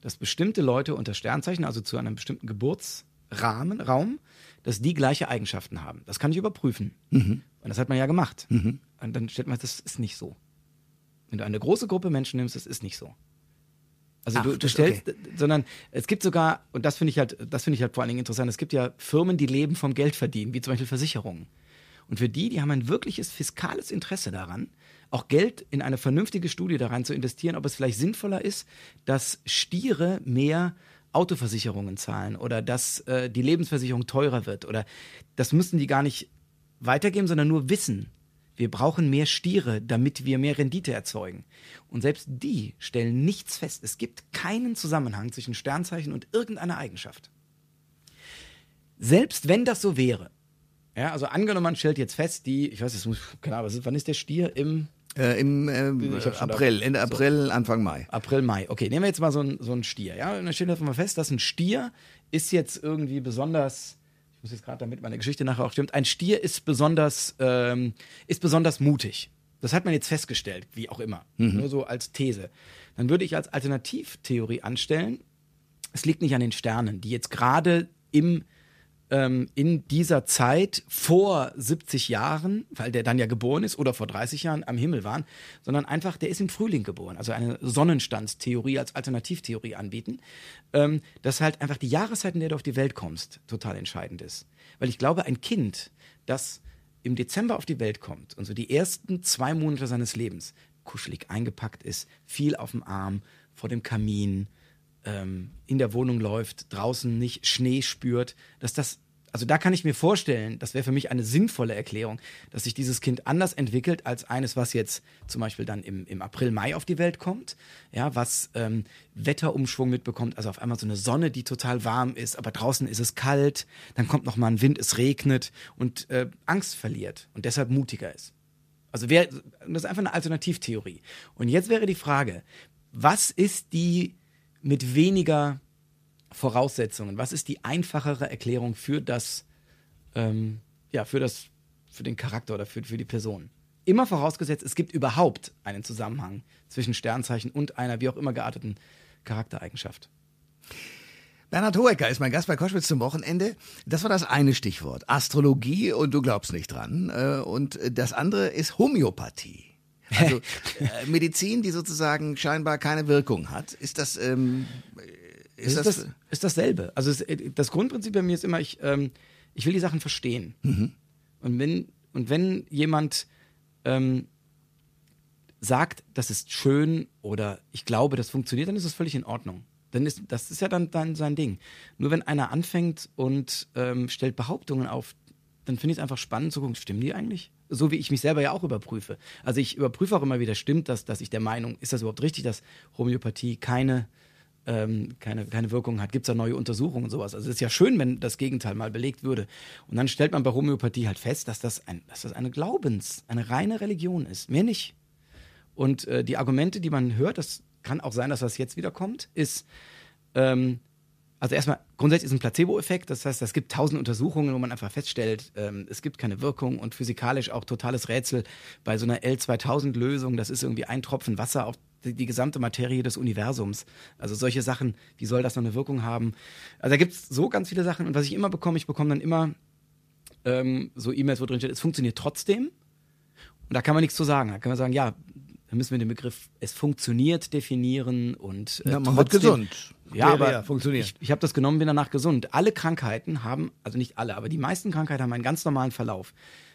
dass bestimmte Leute unter Sternzeichen, also zu einem bestimmten Geburtsrahmen, Raum, dass die gleiche Eigenschaften haben. Das kann ich überprüfen. Und das hat man ja gemacht. Und dann stellt man, das ist nicht so. Wenn du eine große Gruppe Menschen nimmst, das ist nicht so. Also Ach, du, du stellst, sondern es gibt sogar, und das finde ich halt, das finde ich halt vor allen Dingen interessant, es gibt ja Firmen, die leben vom Geld verdienen, wie zum Beispiel Versicherungen. Und für die, die haben ein wirkliches fiskales Interesse daran, auch Geld in eine vernünftige Studie da rein zu investieren, ob es vielleicht sinnvoller ist, dass Stiere mehr Autoversicherungen zahlen oder dass äh, die Lebensversicherung teurer wird oder das müssen die gar nicht weitergeben, sondern nur wissen. Wir brauchen mehr Stiere, damit wir mehr Rendite erzeugen. Und selbst die stellen nichts fest. Es gibt keinen Zusammenhang zwischen Sternzeichen und irgendeiner Eigenschaft. Selbst wenn das so wäre, ja, also angenommen, man stellt jetzt fest, die, ich weiß, muss, keine Ahnung, wann ist der Stier? Im Äh, Im schon April, Ende April, Anfang Mai. April, Mai. Okay, nehmen wir jetzt mal so einen so einen Stier. Ja, und dann stellen wir mal fest, dass ein Stier ist jetzt irgendwie besonders. Ich muss jetzt gerade, damit meine Geschichte nachher auch stimmt. Ein Stier ist besonders, ähm, ist besonders mutig. Das hat man jetzt festgestellt, wie auch immer. Nur so als These. Dann würde ich als Alternativtheorie anstellen, es liegt nicht an den Sternen, die jetzt gerade im ähm, in dieser Zeit vor 70 Jahren, weil der dann ja geboren ist, oder vor 30 Jahren am Himmel waren, sondern einfach, der ist im Frühling geboren, also eine Sonnenstandstheorie als Alternativtheorie anbieten, ähm, dass halt einfach die Jahreszeit, in der du auf die Welt kommst, total entscheidend ist. Weil ich glaube, ein Kind, das im Dezember auf die Welt kommt und so die ersten zwei Monate seines Lebens kuschelig eingepackt ist, viel auf dem Arm, vor dem Kamin, ähm, in der Wohnung läuft, draußen nicht Schnee spürt, dass das, also da kann ich mir vorstellen, das wäre für mich eine sinnvolle Erklärung, dass sich dieses Kind anders entwickelt als eines, was jetzt zum Beispiel dann im, im April, Mai auf die Welt kommt, ja, was ähm, Wetterumschwung mitbekommt, also auf einmal so eine Sonne, die total warm ist, aber draußen ist es kalt, dann kommt noch mal ein Wind, es regnet und äh, Angst verliert und deshalb mutiger ist. Also wär, das ist einfach eine Alternativtheorie. Und jetzt wäre die Frage, was ist die mit weniger Voraussetzungen, was ist die einfachere Erklärung für das, ähm, ja, für das, für den Charakter oder für, für die Person? Immer vorausgesetzt, es gibt überhaupt einen Zusammenhang zwischen Sternzeichen und einer wie auch immer gearteten Charaktereigenschaft. Bernhard Hoecker ist mein Gast bei Koschwitz zum Wochenende. Das war das eine Stichwort. Astrologie und du glaubst nicht dran. Äh, Und das andere ist Homöopathie. Also äh, Medizin, die sozusagen scheinbar keine Wirkung hat. Ist das, ähm, ist ist, das, das, ist dasselbe. Also es, das Grundprinzip bei mir ist immer, ich, ähm, ich will die Sachen verstehen. Und wenn, und wenn jemand ähm, sagt, das ist schön oder ich glaube, das funktioniert, dann ist das völlig in Ordnung. Dann ist, das ist ja dann, dann sein Ding. Nur wenn einer anfängt und ähm, stellt Behauptungen auf, dann finde ich es einfach spannend zu gucken, stimmen die eigentlich? So wie ich mich selber ja auch überprüfe. Also ich überprüfe auch immer wieder, stimmt das, dass ich der Meinung, ist das überhaupt richtig, dass Homöopathie keine, ähm, keine, keine Wirkung hat? Gibt es da neue Untersuchungen und sowas? Also es ist ja schön, wenn das Gegenteil mal belegt würde. Und dann stellt man bei Homöopathie halt fest, dass das, ein, dass das eine Glaubens-, eine reine Religion ist. Mehr nicht. Und äh, die Argumente, die man hört, das kann auch sein, dass das jetzt wieder kommt, ist, ähm, also erstmal, grundsätzlich ist ein Placebo-Effekt, das heißt, es gibt tausend Untersuchungen, wo man einfach feststellt, ähm, es gibt keine Wirkung und physikalisch auch totales Rätsel bei so einer L2000-Lösung, das ist irgendwie ein Tropfen Wasser auf die, die gesamte Materie des Universums. Also solche Sachen, wie soll das noch eine Wirkung haben? Also da gibt es so ganz viele Sachen und was ich immer bekomme, ich bekomme dann immer ähm, so E-Mails, wo drin steht, es funktioniert trotzdem. Und da kann man nichts zu sagen. Da kann man sagen, ja, da müssen wir den Begriff es funktioniert definieren und äh, Ja, man wird gesund. Ja, aber ja funktioniert. ich, ich habe das genommen, bin danach gesund. Alle Krankheiten haben, also nicht alle, aber die meisten Krankheiten haben einen ganz normalen Verlauf.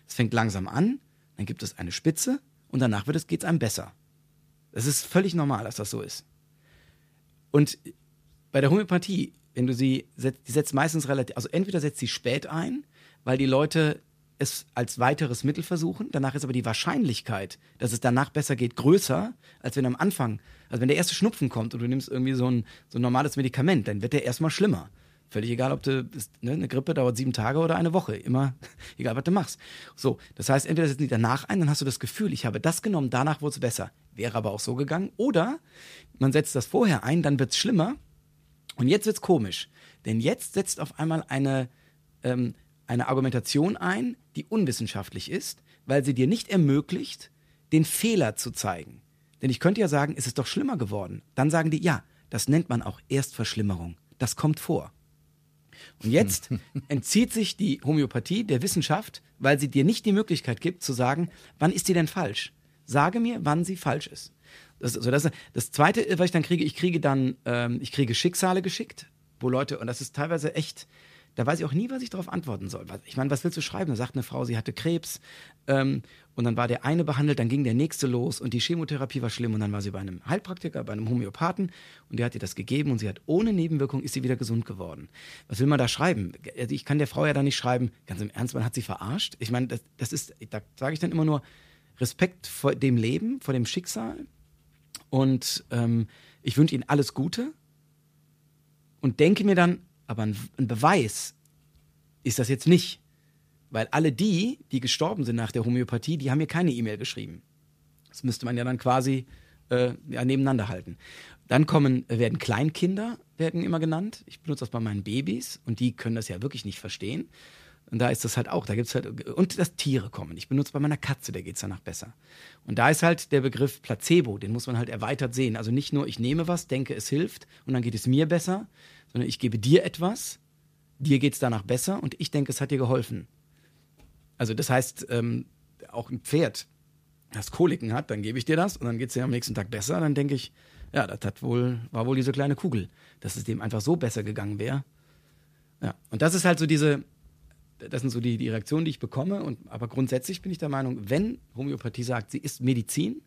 Es fängt langsam an, dann gibt es eine Spitze und danach wird es geht's einem besser. Das ist völlig normal, dass das so ist. Und bei der Homöopathie, wenn du sie setzt, die setzt meistens relativ, also entweder setzt sie spät ein, weil die Leute es als weiteres Mittel versuchen. Danach ist aber die Wahrscheinlichkeit, dass es danach besser geht, größer, als wenn am Anfang, also wenn der erste Schnupfen kommt und du nimmst irgendwie so ein, so ein normales Medikament, dann wird der erstmal schlimmer. Völlig egal, ob du, bist, ne, eine Grippe dauert sieben Tage oder eine Woche. Immer, egal was du machst. So, das heißt, entweder setzen die danach ein, dann hast du das Gefühl, ich habe das genommen, danach wurde es besser. Wäre aber auch so gegangen. Oder man setzt das vorher ein, dann wird es schlimmer. Und jetzt wird's komisch, denn jetzt setzt auf einmal eine, ähm, eine Argumentation ein, die unwissenschaftlich ist, weil sie dir nicht ermöglicht, den Fehler zu zeigen. Denn ich könnte ja sagen, es ist doch schlimmer geworden. Dann sagen die, ja, das nennt man auch Erstverschlimmerung. Das kommt vor. Und jetzt entzieht sich die Homöopathie der Wissenschaft, weil sie dir nicht die Möglichkeit gibt zu sagen, wann ist die denn falsch? Sage mir, wann sie falsch ist. Das, also das, das Zweite, was ich dann kriege, ich kriege dann, ähm, ich kriege Schicksale geschickt, wo Leute, und das ist teilweise echt, da weiß ich auch nie, was ich darauf antworten soll. Ich meine, was willst du schreiben? Da sagt eine Frau, sie hatte Krebs ähm, und dann war der eine behandelt, dann ging der nächste los und die Chemotherapie war schlimm und dann war sie bei einem Heilpraktiker, bei einem Homöopathen und der hat ihr das gegeben und sie hat ohne Nebenwirkung ist sie wieder gesund geworden. Was will man da schreiben? Also ich kann der Frau ja da nicht schreiben, ganz im Ernst, man hat sie verarscht. Ich meine, das, das ist, da sage ich dann immer nur Respekt vor dem Leben, vor dem Schicksal und ähm, ich wünsche ihnen alles Gute und denke mir dann, aber ein, ein Beweis ist das jetzt nicht. Weil alle die, die gestorben sind nach der Homöopathie, die haben mir keine E-Mail geschrieben. Das müsste man ja dann quasi äh, ja, nebeneinander halten. Dann kommen, werden Kleinkinder, werden immer genannt. Ich benutze das bei meinen Babys und die können das ja wirklich nicht verstehen. Und da ist das halt auch, da gibt halt, und dass Tiere kommen. Ich benutze bei meiner Katze, der geht es danach besser. Und da ist halt der Begriff Placebo, den muss man halt erweitert sehen. Also nicht nur, ich nehme was, denke, es hilft und dann geht es mir besser, sondern ich gebe dir etwas, dir geht es danach besser und ich denke, es hat dir geholfen. Also das heißt, ähm, auch ein Pferd, das Koliken hat, dann gebe ich dir das und dann geht es dir am nächsten Tag besser. Dann denke ich, ja, das hat wohl, war wohl diese kleine Kugel, dass es dem einfach so besser gegangen wäre. Ja, und das ist halt so diese, das sind so die, die Reaktionen, die ich bekomme. Und, aber grundsätzlich bin ich der Meinung, wenn Homöopathie sagt, sie ist Medizin,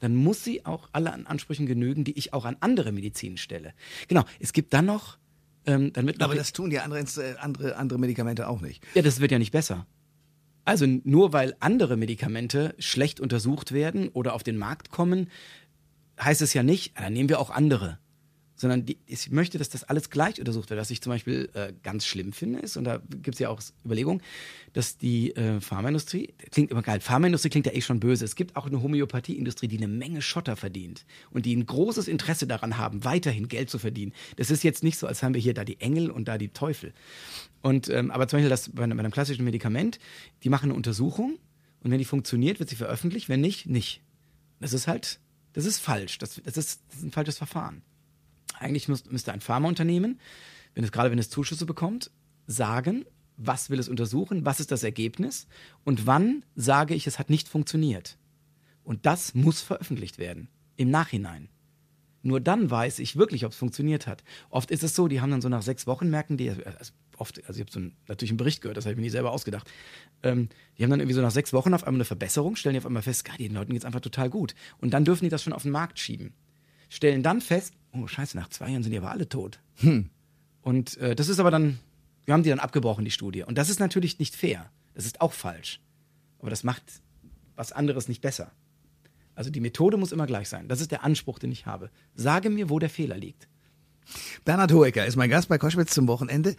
dann muss sie auch alle an Ansprüchen genügen, die ich auch an andere Medizin stelle. Genau, es gibt dann noch. Ähm, dann wird Aber das tun ja andere, äh, andere, andere Medikamente auch nicht. Ja, das wird ja nicht besser. Also nur weil andere Medikamente schlecht untersucht werden oder auf den Markt kommen, heißt es ja nicht, dann nehmen wir auch andere sondern die, ich möchte, dass das alles gleich untersucht wird. Was ich zum Beispiel äh, ganz schlimm finde, ist, und da gibt es ja auch Überlegungen, dass die äh, Pharmaindustrie, klingt immer geil, Pharmaindustrie klingt ja eh schon böse. Es gibt auch eine Homöopathieindustrie, die eine Menge Schotter verdient und die ein großes Interesse daran haben, weiterhin Geld zu verdienen. Das ist jetzt nicht so, als haben wir hier da die Engel und da die Teufel. Und ähm, aber zum Beispiel das bei, bei einem klassischen Medikament, die machen eine Untersuchung und wenn die funktioniert, wird sie veröffentlicht, wenn nicht, nicht. Das ist halt, das ist falsch. Das, das, ist, das ist ein falsches Verfahren. Eigentlich muss, müsste ein Pharmaunternehmen, wenn es gerade wenn es Zuschüsse bekommt, sagen, was will es untersuchen, was ist das Ergebnis und wann sage ich, es hat nicht funktioniert. Und das muss veröffentlicht werden im Nachhinein. Nur dann weiß ich wirklich, ob es funktioniert hat. Oft ist es so, die haben dann so nach sechs Wochen merken die, also oft, also ich habe so einen, natürlich einen Bericht gehört, das habe ich mir nicht selber ausgedacht. Ähm, die haben dann irgendwie so nach sechs Wochen auf einmal eine Verbesserung, stellen die auf einmal fest, geil, den Leuten geht es einfach total gut. Und dann dürfen die das schon auf den Markt schieben. Stellen dann fest, oh scheiße, nach zwei Jahren sind die aber alle tot. Hm. Und äh, das ist aber dann, wir haben die dann abgebrochen, die Studie. Und das ist natürlich nicht fair. Das ist auch falsch. Aber das macht was anderes nicht besser. Also die Methode muss immer gleich sein. Das ist der Anspruch, den ich habe. Sage mir, wo der Fehler liegt. Bernhard Hoeker ist mein Gast bei Koschwitz zum Wochenende.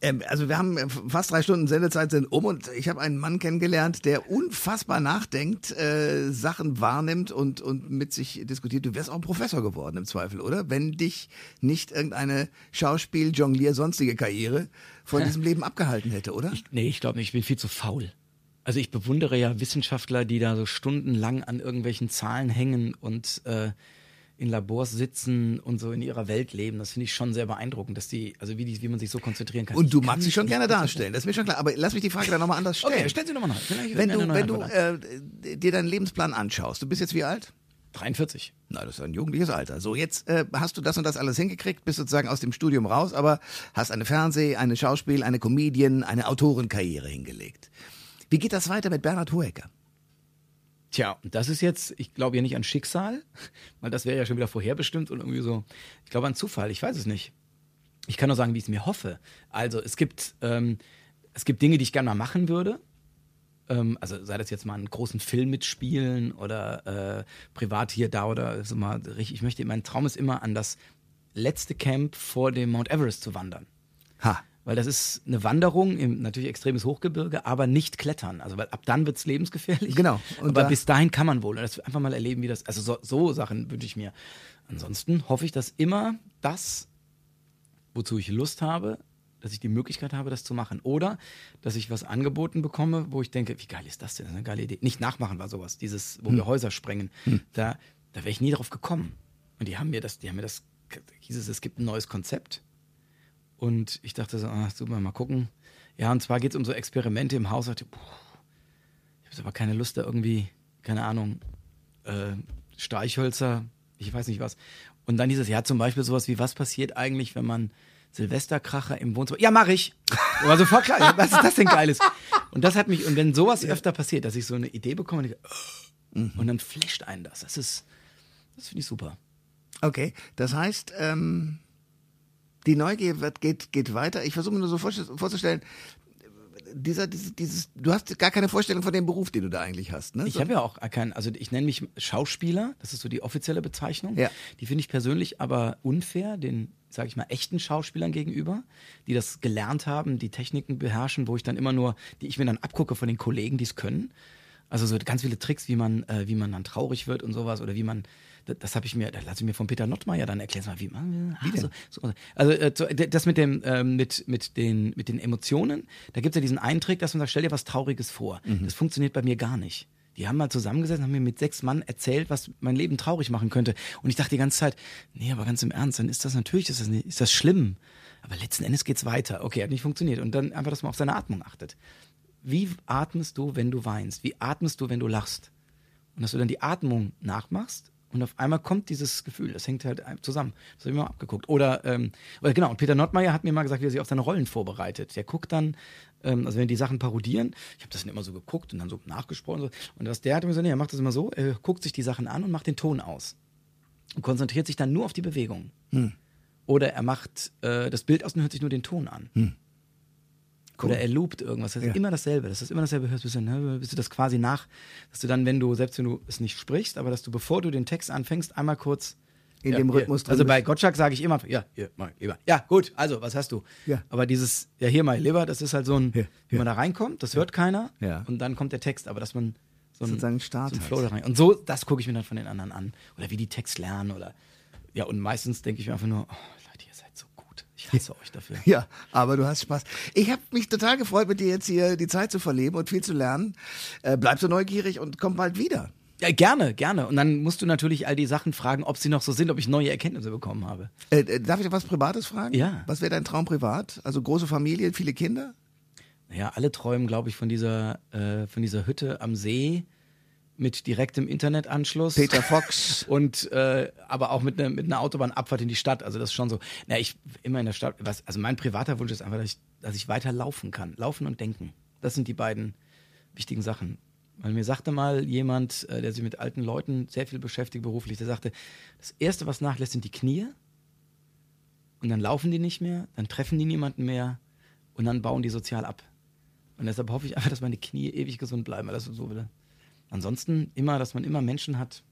Ähm, also wir haben äh, fast drei Stunden Sendezeit sind um und ich habe einen Mann kennengelernt, der unfassbar nachdenkt, äh, Sachen wahrnimmt und, und mit sich diskutiert. Du wärst auch ein Professor geworden im Zweifel, oder? Wenn dich nicht irgendeine Schauspiel, Jonglier, sonstige Karriere von diesem Leben abgehalten hätte, oder? Ich, nee, ich glaube nicht. Ich bin viel zu faul. Also ich bewundere ja Wissenschaftler, die da so stundenlang an irgendwelchen Zahlen hängen und äh, in Labors sitzen und so in ihrer Welt leben. Das finde ich schon sehr beeindruckend, dass die, also wie, die, wie man sich so konzentrieren kann. Und du magst dich schon gerne darstellen, das ist mir schon klar. Aber lass mich die Frage dann nochmal anders stellen. Okay, stell sie nochmal nach. Wenn du, wenn du äh, dir deinen Lebensplan anschaust, du bist jetzt wie alt? 43. Na, das ist ein jugendliches Alter. So, jetzt äh, hast du das und das alles hingekriegt, bist sozusagen aus dem Studium raus, aber hast eine Fernseh-, eine Schauspiel-, eine Comedian-, eine Autorenkarriere hingelegt. Wie geht das weiter mit Bernhard Hoeker? Tja, und das ist jetzt, ich glaube ja nicht an Schicksal, weil das wäre ja schon wieder vorherbestimmt und irgendwie so, ich glaube an Zufall, ich weiß es nicht. Ich kann nur sagen, wie ich es mir hoffe. Also es gibt, ähm, es gibt Dinge, die ich gerne mal machen würde. Ähm, also sei das jetzt mal einen großen Film mitspielen oder äh, privat hier, da oder so mal richtig. Ich möchte, mein Traum ist immer an das letzte Camp vor dem Mount Everest zu wandern. Ha weil das ist eine Wanderung im natürlich extremes Hochgebirge, aber nicht Klettern. Also weil ab dann wird es lebensgefährlich. Genau. Und aber da bis dahin kann man wohl. Und das einfach mal erleben, wie das. Also so, so Sachen wünsche ich mir. Ansonsten hoffe ich, dass immer das wozu ich Lust habe, dass ich die Möglichkeit habe, das zu machen. Oder dass ich was angeboten bekomme, wo ich denke, wie geil ist das denn? Das ist eine geile Idee. Nicht nachmachen war sowas, dieses, wo wir Häuser sprengen. Da, da wäre ich nie drauf gekommen. Und die haben mir das, die haben mir das, hieß es, es gibt ein neues Konzept. Und ich dachte so, ah, super, mal gucken. Ja, und zwar geht es um so Experimente im Haus. Ich dachte, puh, ich habe aber keine Lust, da irgendwie, keine Ahnung, äh, Streichhölzer, ich weiß nicht was. Und dann dieses, ja, zum Beispiel sowas wie, was passiert eigentlich, wenn man Silvesterkracher im Wohnzimmer. Ja, mache ich. War sofort klar. Was ist das denn Geiles? Und das hat mich, und wenn sowas öfter passiert, dass ich so eine Idee bekomme und, ich, oh, und dann flasht einen das. Das ist, das finde ich super. Okay, das heißt, ähm, die Neugier wird, geht, geht weiter. Ich versuche mir nur so vorzustellen, dieser, dieses, dieses, du hast gar keine Vorstellung von dem Beruf, den du da eigentlich hast, ne? Ich So- habe ja auch keinen, also ich nenne mich Schauspieler, das ist so die offizielle Bezeichnung. Ja. Die finde ich persönlich aber unfair, den, sage ich mal, echten Schauspielern gegenüber, die das gelernt haben, die Techniken beherrschen, wo ich dann immer nur, die ich mir dann abgucke von den Kollegen, die es können. Also so ganz viele Tricks, wie man, äh, wie man dann traurig wird und sowas oder wie man, das, das habe ich mir, das lasse ich mir von Peter Nottmeier dann erklären, mal, wie man, wie denn? So, so, also äh, das mit dem, ähm, mit, mit den, mit den Emotionen, da gibt es ja diesen einen Trick, dass man sagt, stell dir was Trauriges vor. Das funktioniert bei mir gar nicht. Die haben mal zusammengesessen, haben mir mit sechs Mann erzählt, was mein Leben traurig machen könnte. Und ich dachte die ganze Zeit, nee, aber ganz im Ernst, dann ist das natürlich, ist das, nicht, ist das schlimm. Aber letzten Endes geht's weiter. Okay, hat nicht funktioniert. Und dann einfach, dass man auf seine Atmung achtet. Wie atmest du, wenn du weinst? Wie atmest du, wenn du lachst? Und dass du dann die Atmung nachmachst und auf einmal kommt dieses Gefühl. Das hängt halt zusammen. Das habe ich mir mal abgeguckt. Oder, ähm, oder genau, und Peter Nottmeier hat mir mal gesagt, wie er sich auf seine Rollen vorbereitet. Der guckt dann, ähm, also wenn die Sachen parodieren, ich habe das dann immer so geguckt und dann so nachgesprochen. So, und was der hat mir so, nee, er macht das immer so, er guckt sich die Sachen an und macht den Ton aus. Und konzentriert sich dann nur auf die Bewegung. Oder er macht äh, das Bild aus und hört sich nur den Ton an. Oder er loopt irgendwas. Das ist Ja. immer dasselbe. Das ist immer dasselbe. Hörst, du, ne, bis du das quasi nach, dass du dann, wenn du, selbst wenn du es nicht sprichst, aber dass du, bevor du den Text anfängst, einmal kurz In ja, dem. Rhythmus drin Also bei bist. Gottschalk sage ich immer, ja, hier, mal, lieber. Ja, gut, also, was hast du? Ja. Aber dieses, ja, hier mal, lieber, das ist halt so ein, Hier, wie man da reinkommt, das hört keiner. Ja. Und dann kommt der Text, aber dass man so einen, Sozusagen Start so einen. Flow da rein. Und so, das gucke ich mir dann von den anderen an. Oder wie die Text lernen oder, ja, und meistens denke ich mir einfach nur, oh, Leute, ihr seid so gut. Ich hasse euch dafür. Ja, aber du hast Spaß. Ich habe mich total gefreut, mit dir jetzt hier die Zeit zu verleben und viel zu lernen. Äh, bleib so neugierig und komm bald wieder. Ja, gerne, gerne. Und dann musst du natürlich all die Sachen fragen, ob sie noch so sind, ob ich neue Erkenntnisse bekommen habe. Äh, äh, darf ich was Privates fragen? Ja. Was wäre dein Traum privat? Also große Familie, viele Kinder? Ja, alle träumen, glaube ich, von dieser, äh, von dieser Hütte am See mit direktem Internetanschluss. Peter Fox. Und äh, aber auch mit einer mit einer Autobahnabfahrt in die Stadt. Also das ist schon so. Na, ich immer in der Stadt. Was, also mein privater Wunsch ist einfach, dass ich, dass ich weiter laufen kann. Laufen und denken. Das sind die beiden wichtigen Sachen. Weil mir sagte mal jemand, äh, der sich mit alten Leuten sehr viel beschäftigt beruflich, der sagte, das erste, was nachlässt, sind die Knie. Und dann laufen die nicht mehr, dann treffen die niemanden mehr und dann bauen die sozial ab. Und deshalb hoffe ich einfach, dass meine Knie ewig gesund bleiben. weil Das so wieder. Ansonsten immer, dass man immer Menschen hat.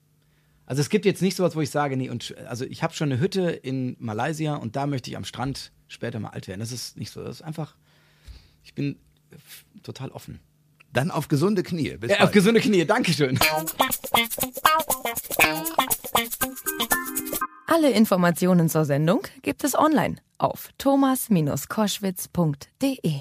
Also es gibt jetzt nicht sowas, wo ich sage, nee, und also ich habe schon eine Hütte in Malaysia und da möchte ich am Strand später mal alt werden. Das ist nicht so. Das ist einfach, ich bin total offen. Dann auf gesunde Knie. Bis Ja, auf bald. gesunde Knie, Dankeschön. Alle Informationen zur Sendung gibt es online auf thomas-koschwitz.de.